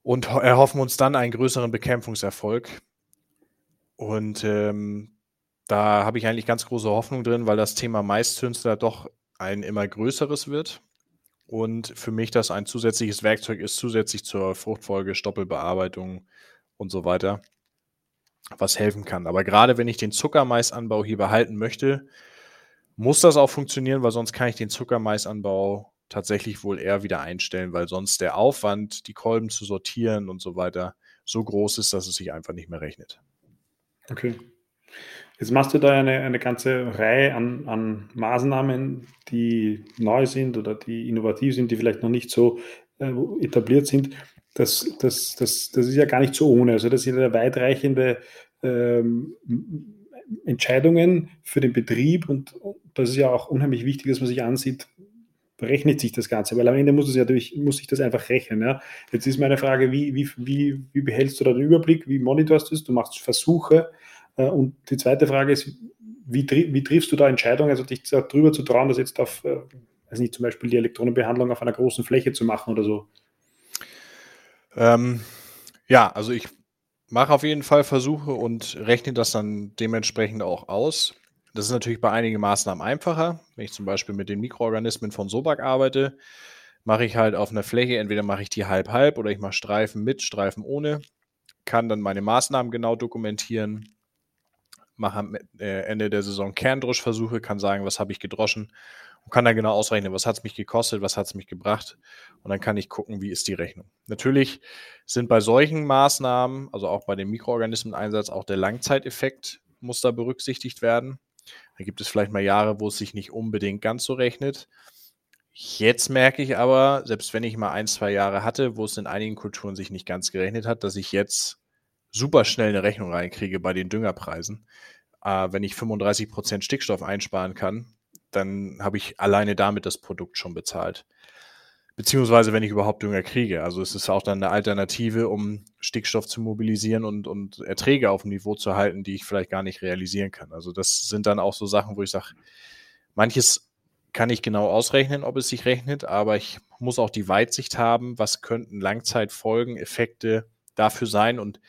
und erhoffen uns dann einen größeren Bekämpfungserfolg. Und ähm, da habe ich eigentlich ganz große Hoffnung drin, weil das Thema Maiszünstler doch ein immer größeres wird und für mich das ein zusätzliches Werkzeug ist, zusätzlich zur Fruchtfolge, Stoppelbearbeitung und so weiter, was helfen kann. Aber gerade wenn ich den Zuckermaisanbau hier behalten möchte, muss das auch funktionieren, weil sonst kann ich den Zuckermaisanbau tatsächlich wohl eher wieder einstellen, weil sonst der Aufwand, die Kolben zu sortieren und so weiter, so groß ist, dass es sich einfach nicht mehr rechnet. Okay. Jetzt machst du da eine, eine ganze Reihe an, an Maßnahmen, die neu sind oder die innovativ sind, die vielleicht noch nicht so äh, etabliert sind. Das, das, das, das ist ja gar nicht so ohne. Also das sind ja weitreichende ähm, Entscheidungen für den Betrieb und das ist ja auch unheimlich wichtig, dass man sich ansieht, berechnet sich das Ganze, weil am Ende muss es ja durch, muss sich das einfach rechnen. Ja. Jetzt ist meine Frage, wie, wie, wie, wie behältst du da den Überblick, wie monitorst du es? Du machst Versuche, äh, und die zweite Frage ist, wie, wie triffst du da Entscheidungen, also dich darüber zu trauen, das jetzt auf, äh, weiß nicht, zum Beispiel die Elektronenbehandlung auf einer großen Fläche zu machen oder so? Ähm, ja, also ich mache auf jeden Fall Versuche und rechne das dann dementsprechend auch aus. Das ist natürlich bei einigen Maßnahmen einfacher. Wenn ich zum Beispiel mit den Mikroorganismen von Sobak arbeite, mache ich halt auf einer Fläche, entweder mache ich die halb-halb oder ich mache Streifen mit, Streifen ohne, kann dann meine Maßnahmen genau dokumentieren, mache am äh, Ende der Saison Kerndroschversuche, kann sagen, was habe ich gedroschen und kann dann genau ausrechnen, was hat es mich gekostet, was hat es mich gebracht und dann kann ich gucken, wie ist die Rechnung. Natürlich sind bei solchen Maßnahmen, also auch bei dem Mikroorganismeneinsatz, auch der Langzeiteffekt muss da berücksichtigt werden. Da gibt es vielleicht mal Jahre, wo es sich nicht unbedingt ganz so rechnet. Jetzt merke ich aber, selbst wenn ich mal ein, zwei Jahre hatte, wo es in einigen Kulturen sich nicht ganz gerechnet hat, dass ich jetzt super schnell eine Rechnung reinkriege bei den Düngerpreisen. Äh, wenn ich 35 Prozent Stickstoff einsparen kann, dann habe ich alleine damit das Produkt schon bezahlt. Beziehungsweise, wenn ich überhaupt Dünger kriege. Also es ist auch dann eine Alternative, um Stickstoff zu mobilisieren und, und Erträge auf dem Niveau zu halten, die ich vielleicht gar nicht realisieren kann. Also das sind dann auch so Sachen, wo ich sage, manches kann ich genau ausrechnen, ob es sich rechnet, aber ich muss auch die Weitsicht haben, was könnten Langzeitfolgen, Effekte dafür sein und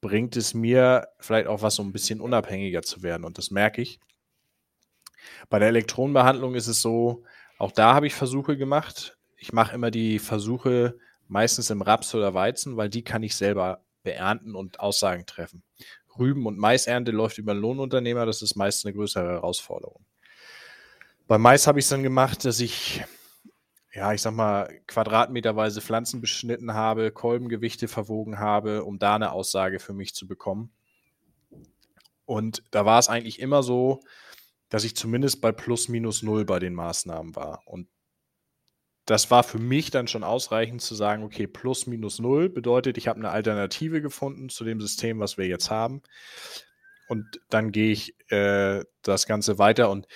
bringt es mir vielleicht auch was, um ein bisschen unabhängiger zu werden. Und das merke ich. Bei der Elektronenbehandlung ist es so, auch da habe ich Versuche gemacht. Ich mache immer die Versuche meistens im Raps oder Weizen, weil die kann ich selber beernten und Aussagen treffen. Rüben- und Maisernte läuft über einen Lohnunternehmer, das ist meist eine größere Herausforderung. Bei Mais habe ich es dann gemacht, dass ich ja, ich sag mal, quadratmeterweise Pflanzen beschnitten habe, Kolbengewichte verwogen habe, um da eine Aussage für mich zu bekommen. Und da war es eigentlich immer so, dass ich zumindest bei plus minus null bei den Maßnahmen war. Und das war für mich dann schon ausreichend zu sagen, okay, plus minus null bedeutet, ich habe eine Alternative gefunden zu dem System, was wir jetzt haben. Und dann gehe ich äh, das Ganze weiter und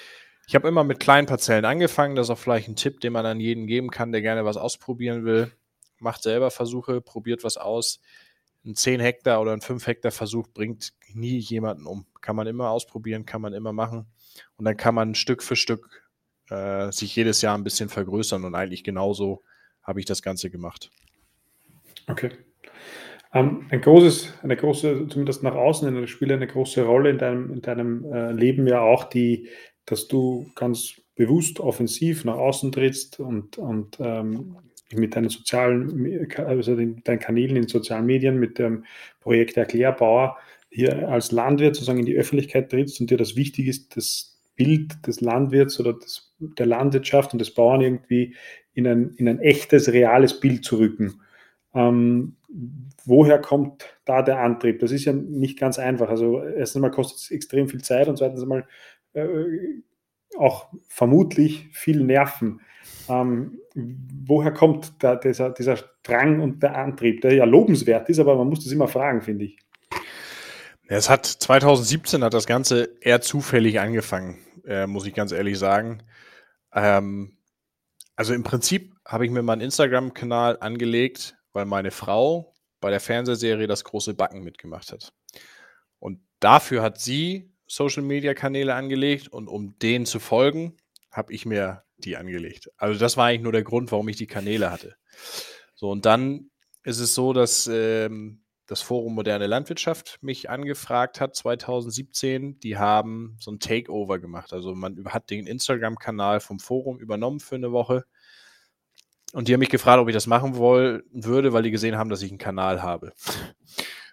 ich habe immer mit kleinen Parzellen angefangen. Das ist auch vielleicht ein Tipp, den man an jeden geben kann, der gerne was ausprobieren will. Macht selber Versuche, probiert was aus. Ein 10 Hektar oder ein 5 Hektar Versuch bringt nie jemanden um. Kann man immer ausprobieren, kann man immer machen. Und dann kann man Stück für Stück äh, sich jedes Jahr ein bisschen vergrößern. Und eigentlich genauso habe ich das Ganze gemacht. Okay. Ähm, ein großes, eine große, zumindest nach außen, spielt eine große Rolle in deinem, in deinem äh, Leben ja auch die, dass du ganz bewusst offensiv nach außen trittst und, und ähm, mit deinen sozialen, also deinen Kanälen in sozialen Medien, mit dem Projekt Erklärbauer hier als Landwirt sozusagen in die Öffentlichkeit trittst und dir das wichtig ist, das Bild des Landwirts oder des, der Landwirtschaft und des Bauern irgendwie in ein, in ein echtes, reales Bild zu rücken. Ähm, woher kommt da der Antrieb? Das ist ja nicht ganz einfach. Also erstens einmal kostet es extrem viel Zeit und zweitens einmal äh, auch vermutlich viel Nerven. Ähm, woher kommt da dieser, dieser Drang und der Antrieb, der ja lobenswert ist, aber man muss das immer fragen, finde ich. Es hat 2017 hat das Ganze eher zufällig angefangen, äh, muss ich ganz ehrlich sagen. Ähm, also im Prinzip habe ich mir meinen Instagram-Kanal angelegt, weil meine Frau bei der Fernsehserie das große Backen mitgemacht hat. Und dafür hat sie Social-Media-Kanäle angelegt und um denen zu folgen, habe ich mir die angelegt. Also das war eigentlich nur der Grund, warum ich die Kanäle hatte. So, und dann ist es so, dass ähm, das Forum Moderne Landwirtschaft mich angefragt hat 2017. Die haben so ein Takeover gemacht. Also man hat den Instagram-Kanal vom Forum übernommen für eine Woche. Und die haben mich gefragt, ob ich das machen wollen würde, weil die gesehen haben, dass ich einen Kanal habe.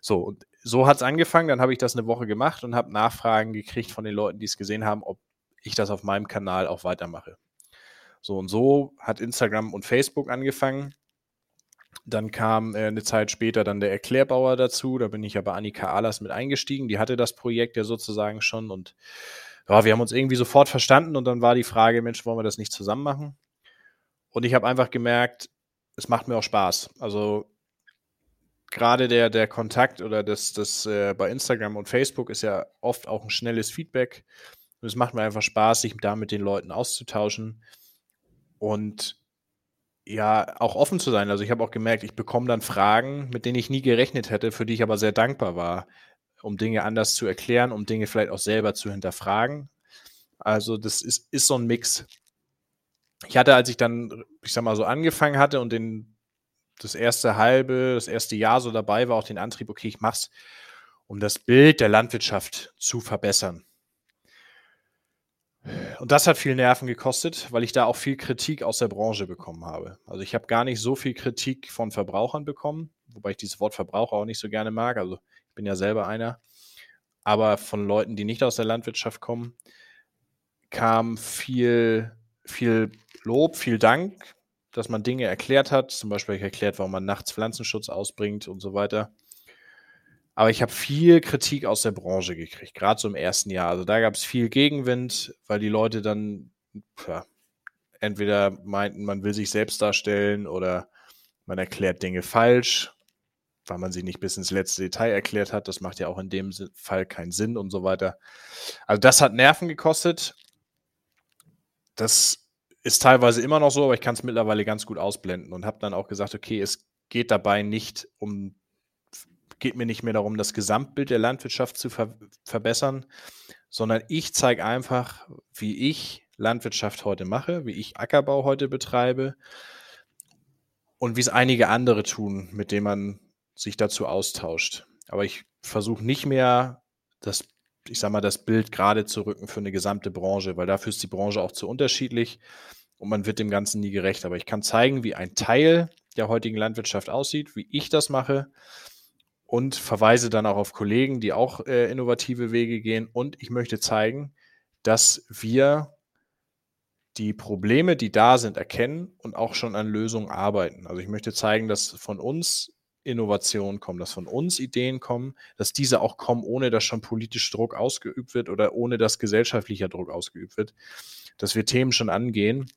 So, und so hat es angefangen. Dann habe ich das eine Woche gemacht und habe Nachfragen gekriegt von den Leuten, die es gesehen haben, ob ich das auf meinem Kanal auch weitermache. So und so hat Instagram und Facebook angefangen. Dann kam äh, eine Zeit später dann der Erklärbauer dazu. Da bin ich aber Annika Ahlers mit eingestiegen. Die hatte das Projekt ja sozusagen schon und ja, wir haben uns irgendwie sofort verstanden und dann war die Frage, Mensch, wollen wir das nicht zusammen machen? Und ich habe einfach gemerkt, es macht mir auch Spaß. Also gerade der, der Kontakt oder das, das äh, bei Instagram und Facebook ist ja oft auch ein schnelles Feedback. Und es macht mir einfach Spaß, sich da mit den Leuten auszutauschen und ja, auch offen zu sein. Also ich habe auch gemerkt, ich bekomme dann Fragen, mit denen ich nie gerechnet hätte, für die ich aber sehr dankbar war, um Dinge anders zu erklären, um Dinge vielleicht auch selber zu hinterfragen. Also das ist, ist so ein Mix. Ich hatte, als ich dann, ich sag mal, so angefangen hatte und den das erste halbe, das erste Jahr so dabei war, auch den Antrieb, okay, ich mach's, um das Bild der Landwirtschaft zu verbessern. Und das hat viel Nerven gekostet, weil ich da auch viel Kritik aus der Branche bekommen habe. Also ich habe gar nicht so viel Kritik von Verbrauchern bekommen, wobei ich dieses Wort Verbraucher auch nicht so gerne mag. Also ich bin ja selber einer. Aber von Leuten, die nicht aus der Landwirtschaft kommen, kam viel, viel Lob, viel Dank dass man Dinge erklärt hat. Zum Beispiel ich erklärt, warum man nachts Pflanzenschutz ausbringt und so weiter. Aber ich habe viel Kritik aus der Branche gekriegt, gerade so im ersten Jahr. Also da gab es viel Gegenwind, weil die Leute dann ja, entweder meinten, man will sich selbst darstellen oder man erklärt Dinge falsch, weil man sie nicht bis ins letzte Detail erklärt hat. Das macht ja auch in dem Fall keinen Sinn und so weiter. Also das hat Nerven gekostet. Das ist teilweise immer noch so, aber ich kann es mittlerweile ganz gut ausblenden und habe dann auch gesagt, okay, es geht dabei nicht um, geht mir nicht mehr darum, das Gesamtbild der Landwirtschaft zu ver verbessern, sondern ich zeige einfach, wie ich Landwirtschaft heute mache, wie ich Ackerbau heute betreibe und wie es einige andere tun, mit denen man sich dazu austauscht. Aber ich versuche nicht mehr das ich sag mal, das Bild gerade zu rücken für eine gesamte Branche, weil dafür ist die Branche auch zu unterschiedlich und man wird dem Ganzen nie gerecht. Aber ich kann zeigen, wie ein Teil der heutigen Landwirtschaft aussieht, wie ich das mache und verweise dann auch auf Kollegen, die auch äh, innovative Wege gehen. Und ich möchte zeigen, dass wir die Probleme, die da sind, erkennen und auch schon an Lösungen arbeiten. Also ich möchte zeigen, dass von uns Innovationen kommen, dass von uns Ideen kommen, dass diese auch kommen, ohne dass schon politisch Druck ausgeübt wird oder ohne dass gesellschaftlicher Druck ausgeübt wird, dass wir Themen schon angehen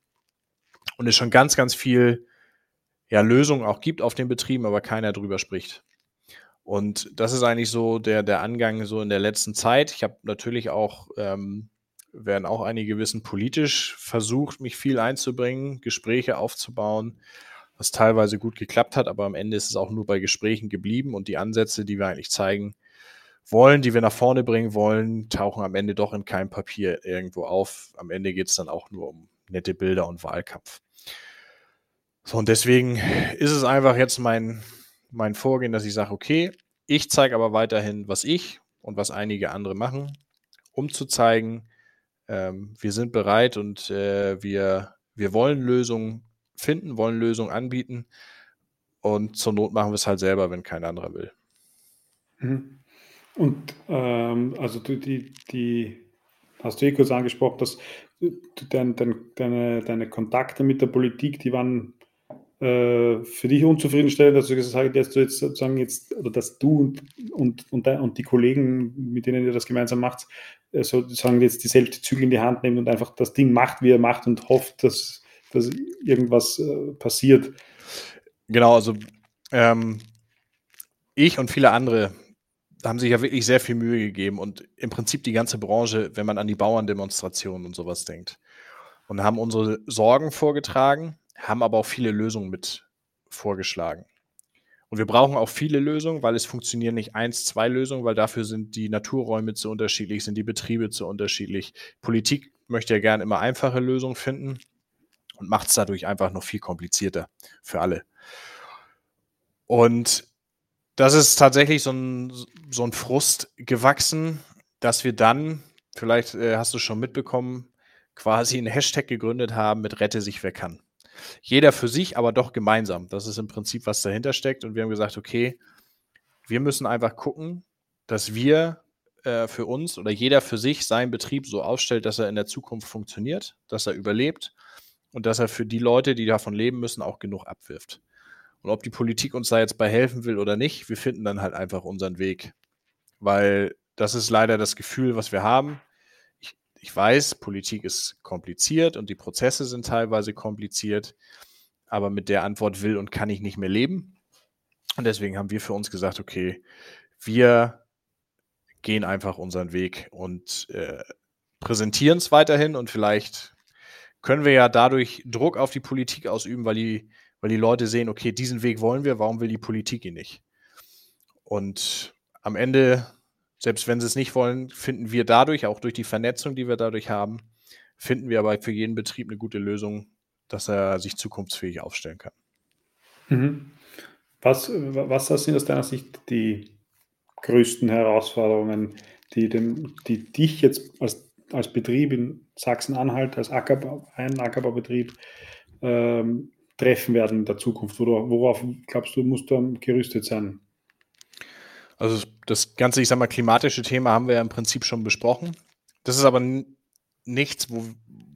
und es schon ganz, ganz viel ja, Lösungen auch gibt auf den Betrieben, aber keiner drüber spricht. Und das ist eigentlich so der, der Angang so in der letzten Zeit. Ich habe natürlich auch, ähm, werden auch einige wissen, politisch versucht, mich viel einzubringen, Gespräche aufzubauen was teilweise gut geklappt hat, aber am Ende ist es auch nur bei Gesprächen geblieben und die Ansätze, die wir eigentlich zeigen wollen, die wir nach vorne bringen wollen, tauchen am Ende doch in keinem Papier irgendwo auf. Am Ende geht es dann auch nur um nette Bilder und Wahlkampf. So, und deswegen ist es einfach jetzt mein, mein Vorgehen, dass ich sage, okay, ich zeige aber weiterhin, was ich und was einige andere machen, um zu zeigen, ähm, wir sind bereit und äh, wir, wir wollen Lösungen finden, wollen Lösungen anbieten und zur Not machen wir es halt selber, wenn kein anderer will. Mhm. Und ähm, also du, die, die hast du eh kurz angesprochen, dass dein, dein, deine, deine Kontakte mit der Politik, die waren äh, für dich unzufriedenstellend, dass du gesagt hast, dass du jetzt sozusagen jetzt, oder dass du und, und, und, und die Kollegen, mit denen ihr das gemeinsam macht, äh, sozusagen jetzt dieselbe Zügel in die Hand nehmen und einfach das Ding macht, wie er macht und hofft, dass, dass irgendwas äh, passiert. Genau, also ähm, ich und viele andere haben sich ja wirklich sehr viel Mühe gegeben und im Prinzip die ganze Branche, wenn man an die Bauerndemonstrationen und sowas denkt. Und haben unsere Sorgen vorgetragen, haben aber auch viele Lösungen mit vorgeschlagen. Und wir brauchen auch viele Lösungen, weil es funktionieren nicht eins, zwei Lösungen, weil dafür sind die Naturräume zu unterschiedlich, sind die Betriebe zu unterschiedlich. Politik möchte ja gerne immer einfache Lösungen finden und macht es dadurch einfach noch viel komplizierter für alle. Und das ist tatsächlich so ein, so ein Frust gewachsen, dass wir dann, vielleicht äh, hast du schon mitbekommen, quasi einen Hashtag gegründet haben mit Rette sich wer kann. Jeder für sich, aber doch gemeinsam. Das ist im Prinzip, was dahinter steckt. Und wir haben gesagt, okay, wir müssen einfach gucken, dass wir äh, für uns oder jeder für sich seinen Betrieb so aufstellt, dass er in der Zukunft funktioniert, dass er überlebt und dass er für die Leute, die davon leben müssen, auch genug abwirft. Und ob die Politik uns da jetzt bei helfen will oder nicht, wir finden dann halt einfach unseren Weg. Weil das ist leider das Gefühl, was wir haben. Ich, weiß, Politik ist kompliziert und die Prozesse sind teilweise kompliziert, aber mit der Antwort will und kann ich nicht mehr leben. Und deswegen haben wir für uns gesagt, okay, wir gehen einfach unseren Weg und äh, präsentieren es weiterhin und vielleicht können wir ja dadurch Druck auf die Politik ausüben, weil die weil die Leute sehen, okay, diesen Weg wollen wir, warum will die Politik ihn nicht? Und am Ende, selbst wenn sie es nicht wollen, finden wir dadurch, auch durch die Vernetzung, die wir dadurch haben, finden wir aber für jeden Betrieb eine gute Lösung, dass er sich zukunftsfähig aufstellen kann. Mhm. Was, was sind aus deiner Sicht die größten Herausforderungen, die, dem, die dich jetzt als, als Betrieb in Sachsen-Anhalt, als Ackerbau, ein Ackerbaubetrieb, ähm, treffen werden in der Zukunft? Oder worauf glaubst du, musst du gerüstet sein? Also das ganze, ich sag mal, klimatische Thema haben wir ja im Prinzip schon besprochen. Das ist aber nichts, wo,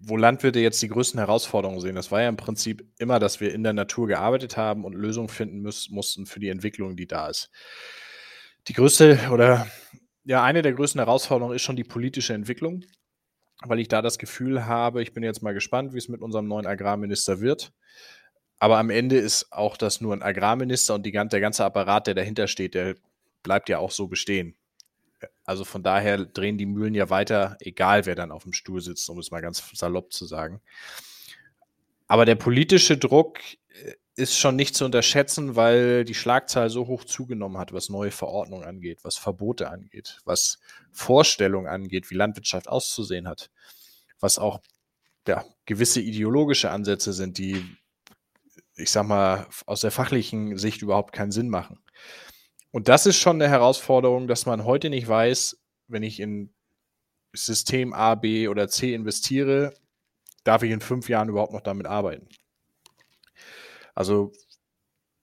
wo Landwirte jetzt die größten Herausforderungen sehen. Das war ja im Prinzip immer, dass wir in der Natur gearbeitet haben und Lösungen finden mussten für die Entwicklung, die da ist. Die größte oder ja, eine der größten Herausforderungen ist schon die politische Entwicklung, weil ich da das Gefühl habe, ich bin jetzt mal gespannt, wie es mit unserem neuen Agrarminister wird. Aber am Ende ist auch das nur ein Agrarminister und die, der ganze Apparat, der dahinter steht, der bleibt ja auch so bestehen. Also von daher drehen die Mühlen ja weiter, egal wer dann auf dem Stuhl sitzt, um es mal ganz salopp zu sagen. Aber der politische Druck äh, ist schon nicht zu unterschätzen, weil die Schlagzahl so hoch zugenommen hat, was neue Verordnungen angeht, was Verbote angeht, was Vorstellungen angeht, wie Landwirtschaft auszusehen hat, was auch ja, gewisse ideologische Ansätze sind, die ich sag mal, aus der fachlichen Sicht überhaupt keinen Sinn machen. Und das ist schon eine Herausforderung, dass man heute nicht weiß, wenn ich in System A, B oder C investiere, darf ich in fünf Jahren überhaupt noch damit arbeiten. Also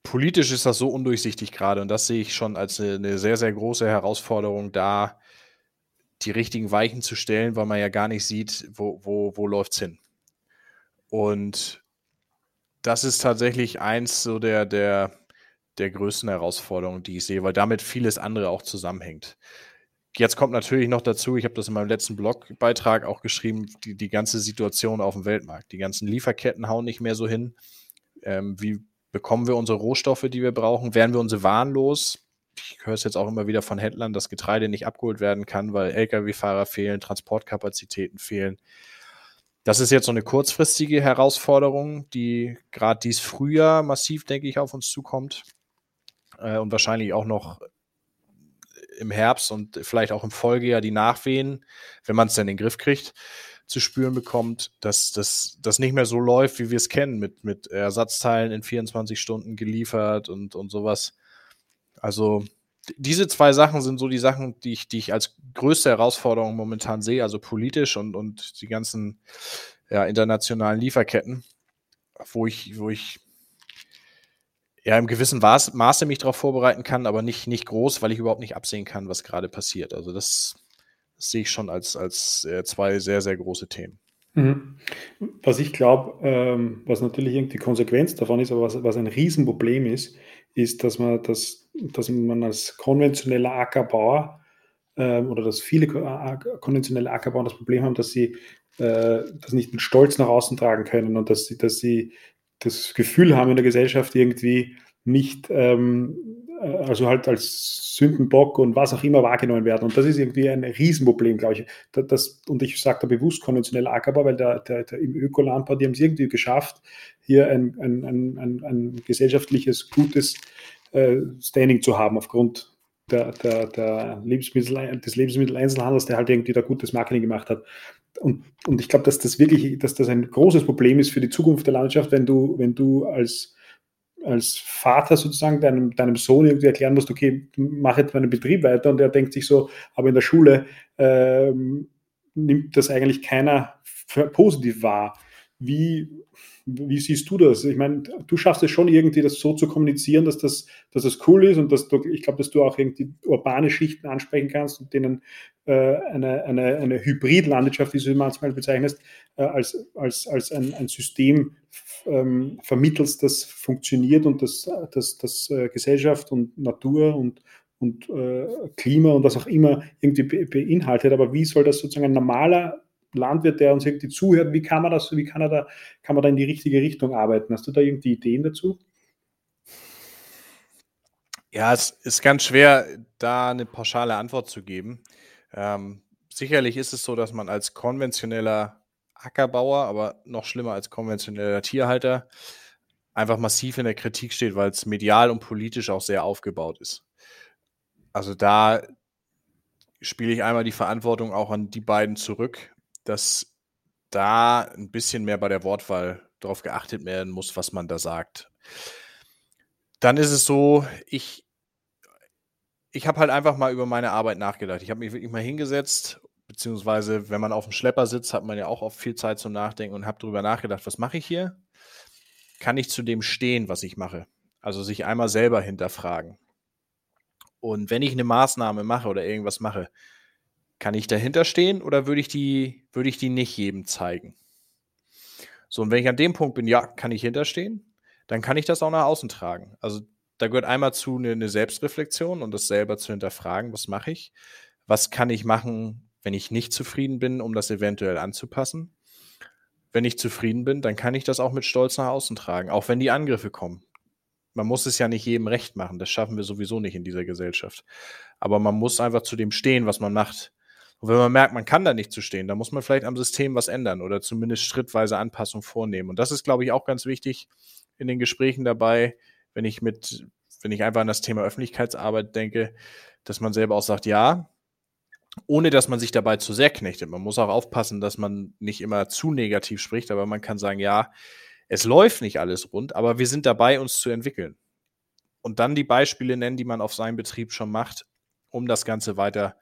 politisch ist das so undurchsichtig gerade und das sehe ich schon als eine, sehr, sehr große Herausforderung, da die richtigen Weichen zu stellen, weil man ja gar nicht sieht, wo, wo, wo läuft es hin. Und das ist tatsächlich eins so der, der, der größten Herausforderungen, die ich sehe, weil damit vieles andere auch zusammenhängt. Jetzt kommt natürlich noch dazu, ich habe das in meinem letzten Blogbeitrag auch geschrieben, die, die ganze Situation auf dem Weltmarkt. Die ganzen Lieferketten hauen nicht mehr so hin. Ähm, wie bekommen wir unsere Rohstoffe, die wir brauchen? Werden wir unsere Waren los? Ich höre es jetzt auch immer wieder von Händlern, dass Getreide nicht abgeholt werden kann, weil Lkw-Fahrer fehlen, Transportkapazitäten fehlen. Das ist jetzt so eine kurzfristige Herausforderung, die gerade dies Frühjahr massiv, denke ich, auf uns zukommt. Äh, und wahrscheinlich auch noch im Herbst und vielleicht auch im Folgejahr die Nachwehen, wenn man es dann in den Griff kriegt, zu spüren bekommt, dass das nicht mehr so läuft, wie wir es kennen, mit, mit Ersatzteilen in 24 Stunden geliefert und, und sowas. Also diese zwei Sachen sind so die Sachen, die ich, die ich als größte Herausforderung momentan sehe, also politisch und, und die ganzen ja, internationalen Lieferketten, wo ich, wo ich ja im gewissen Maße mich darauf vorbereiten kann, aber nicht, nicht groß, weil ich überhaupt nicht absehen kann, was gerade passiert. Also das, das sehe ich schon als, als äh, zwei sehr, sehr große Themen. Mhm. Was ich glaube, ähm, was natürlich irgendwie Konsequenz davon ist, aber was, was ein Riesenproblem ist, ist, dass man, das, dass man als konventioneller Ackerbauer ähm, oder dass viele konventionelle Ackerbauer das Problem haben, dass sie äh, das nicht mit Stolz nach außen tragen können und dass sie, dass sie das Gefühl haben in der Gesellschaft irgendwie nicht, ähm, äh, also halt als Sündenbock und was auch immer wahrgenommen werden. Und das ist irgendwie ein Riesenproblem, glaube ich. Das, und ich sage da bewusst konventionell Ackerbau, weil der, der, der im Ökolandbau, die haben es irgendwie geschafft, hier ein, ein, ein, ein gesellschaftliches, gutes äh, Standing zu haben aufgrund der, der, der Lebensmittel, des Lebensmitteleinzelhandels, der halt irgendwie da gutes Marketing gemacht hat. Und, und ich glaube, dass das wirklich, dass das ein großes Problem ist für die Zukunft der Landschaft, wenn du, wenn du als, als Vater sozusagen deinem, deinem Sohn irgendwie erklären musst, okay, mach jetzt meinen Betrieb weiter und der denkt sich so, aber in der Schule ähm, nimmt das eigentlich keiner positiv wahr. Wie, wie siehst du das? Ich meine, du schaffst es schon irgendwie, das so zu kommunizieren, dass das, dass das cool ist und dass du, ich glaube, dass du auch irgendwie urbane Schichten ansprechen kannst und denen äh, eine, eine, eine Hybridlandwirtschaft, wie du manchmal bezeichnest, äh, als, als, als ein, ein System ähm, vermittelst, das funktioniert und das, das, das äh, Gesellschaft und Natur und, und äh, Klima und was auch immer irgendwie be beinhaltet. Aber wie soll das sozusagen ein normaler Landwirt, der uns irgendwie zuhört, wie kann man das, wie kann er da, kann man da in die richtige Richtung arbeiten? Hast du da irgendwie Ideen dazu? Ja, es ist ganz schwer, da eine pauschale Antwort zu geben. Ähm, sicherlich ist es so, dass man als konventioneller Ackerbauer, aber noch schlimmer als konventioneller Tierhalter, einfach massiv in der Kritik steht, weil es medial und politisch auch sehr aufgebaut ist. Also da spiele ich einmal die Verantwortung auch an die beiden zurück, dass da ein bisschen mehr bei der Wortwahl darauf geachtet werden muss, was man da sagt. Dann ist es so, ich, ich habe halt einfach mal über meine Arbeit nachgedacht. Ich habe mich wirklich mal hingesetzt, beziehungsweise wenn man auf dem Schlepper sitzt, hat man ja auch oft viel Zeit zum Nachdenken und habe darüber nachgedacht, was mache ich hier? Kann ich zu dem stehen, was ich mache? Also sich einmal selber hinterfragen. Und wenn ich eine Maßnahme mache oder irgendwas mache, kann ich dahinter stehen oder würde ich die, würde ich die nicht jedem zeigen? So, und wenn ich an dem Punkt bin, ja, kann ich hinterstehen, dann kann ich das auch nach außen tragen. Also da gehört einmal zu eine, eine Selbstreflexion und das selber zu hinterfragen, was mache ich? Was kann ich machen, wenn ich nicht zufrieden bin, um das eventuell anzupassen? Wenn ich zufrieden bin, dann kann ich das auch mit Stolz nach außen tragen, auch wenn die Angriffe kommen. Man muss es ja nicht jedem recht machen, das schaffen wir sowieso nicht in dieser Gesellschaft. Aber man muss einfach zu dem stehen, was man macht. Und wenn man merkt, man kann da nicht zu stehen, dann muss man vielleicht am System was ändern oder zumindest schrittweise Anpassung vornehmen. Und das ist, glaube ich, auch ganz wichtig in den Gesprächen dabei, wenn ich mit, wenn ich einfach an das Thema Öffentlichkeitsarbeit denke, dass man selber auch sagt, ja, ohne dass man sich dabei zu sehr knechtet. Man muss auch aufpassen, dass man nicht immer zu negativ spricht, aber man kann sagen, ja, es läuft nicht alles rund, aber wir sind dabei, uns zu entwickeln. Und dann die Beispiele nennen, die man auf seinem Betrieb schon macht, um das Ganze weiter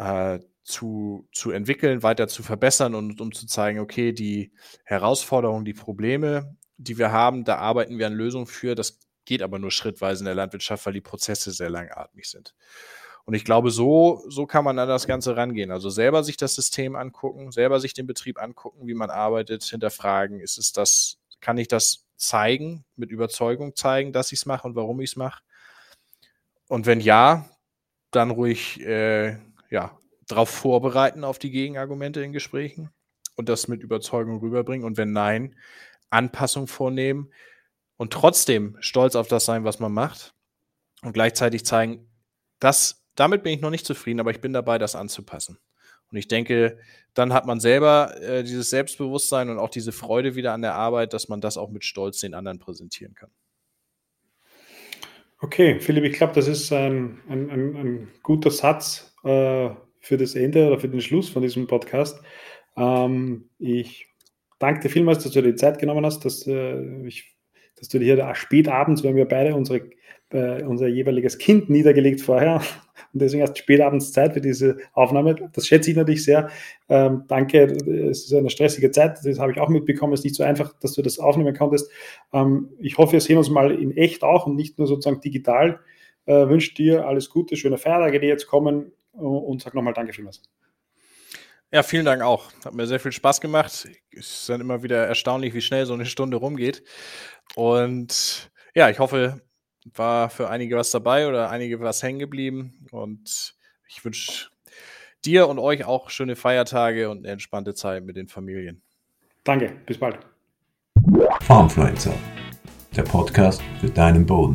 äh, zu, zu entwickeln, weiter zu verbessern und um zu zeigen, okay, die Herausforderungen, die Probleme, die wir haben, da arbeiten wir an Lösungen für. Das geht aber nur schrittweise in der Landwirtschaft, weil die Prozesse sehr langatmig sind. Und ich glaube, so, so kann man an das Ganze rangehen. Also selber sich das System angucken, selber sich den Betrieb angucken, wie man arbeitet, hinterfragen, ist es das, kann ich das zeigen, mit Überzeugung zeigen, dass ich es mache und warum ich es mache? Und wenn ja, dann ruhig äh, ja, darauf vorbereiten auf die Gegenargumente in Gesprächen und das mit Überzeugung rüberbringen. Und wenn nein, Anpassung vornehmen und trotzdem stolz auf das sein, was man macht und gleichzeitig zeigen, dass damit bin ich noch nicht zufrieden, aber ich bin dabei, das anzupassen. Und ich denke, dann hat man selber äh, dieses Selbstbewusstsein und auch diese Freude wieder an der Arbeit, dass man das auch mit Stolz den anderen präsentieren kann. Okay, Philipp, ich glaube, das ist ein, ein, ein, ein guter Satz äh, für das Ende oder für den Schluss von diesem Podcast. Ähm, ich danke dir vielmals, dass du dir die Zeit genommen hast. Dass, äh, ich dass du hier da spät abends, wenn wir beide unsere, äh, unser jeweiliges Kind niedergelegt vorher [laughs] und deswegen erst spät abends Zeit für diese Aufnahme. Das schätze ich natürlich sehr. Ähm, danke, es ist eine stressige Zeit, das habe ich auch mitbekommen. Es ist nicht so einfach, dass du das aufnehmen konntest. Ähm, ich hoffe, wir sehen uns mal in echt auch und nicht nur sozusagen digital. Äh, wünsche dir alles Gute, schöne Feiertage, die jetzt kommen und sag nochmal Danke vielmals. Ja, vielen Dank auch. Hat mir sehr viel Spaß gemacht. Es ist dann immer wieder erstaunlich, wie schnell so eine Stunde rumgeht. Und ja, ich hoffe, war für einige was dabei oder einige was hängen geblieben. Und ich wünsche dir und euch auch schöne Feiertage und eine entspannte Zeit mit den Familien. Danke, bis bald. Farmfluencer, der Podcast für deinen Boden.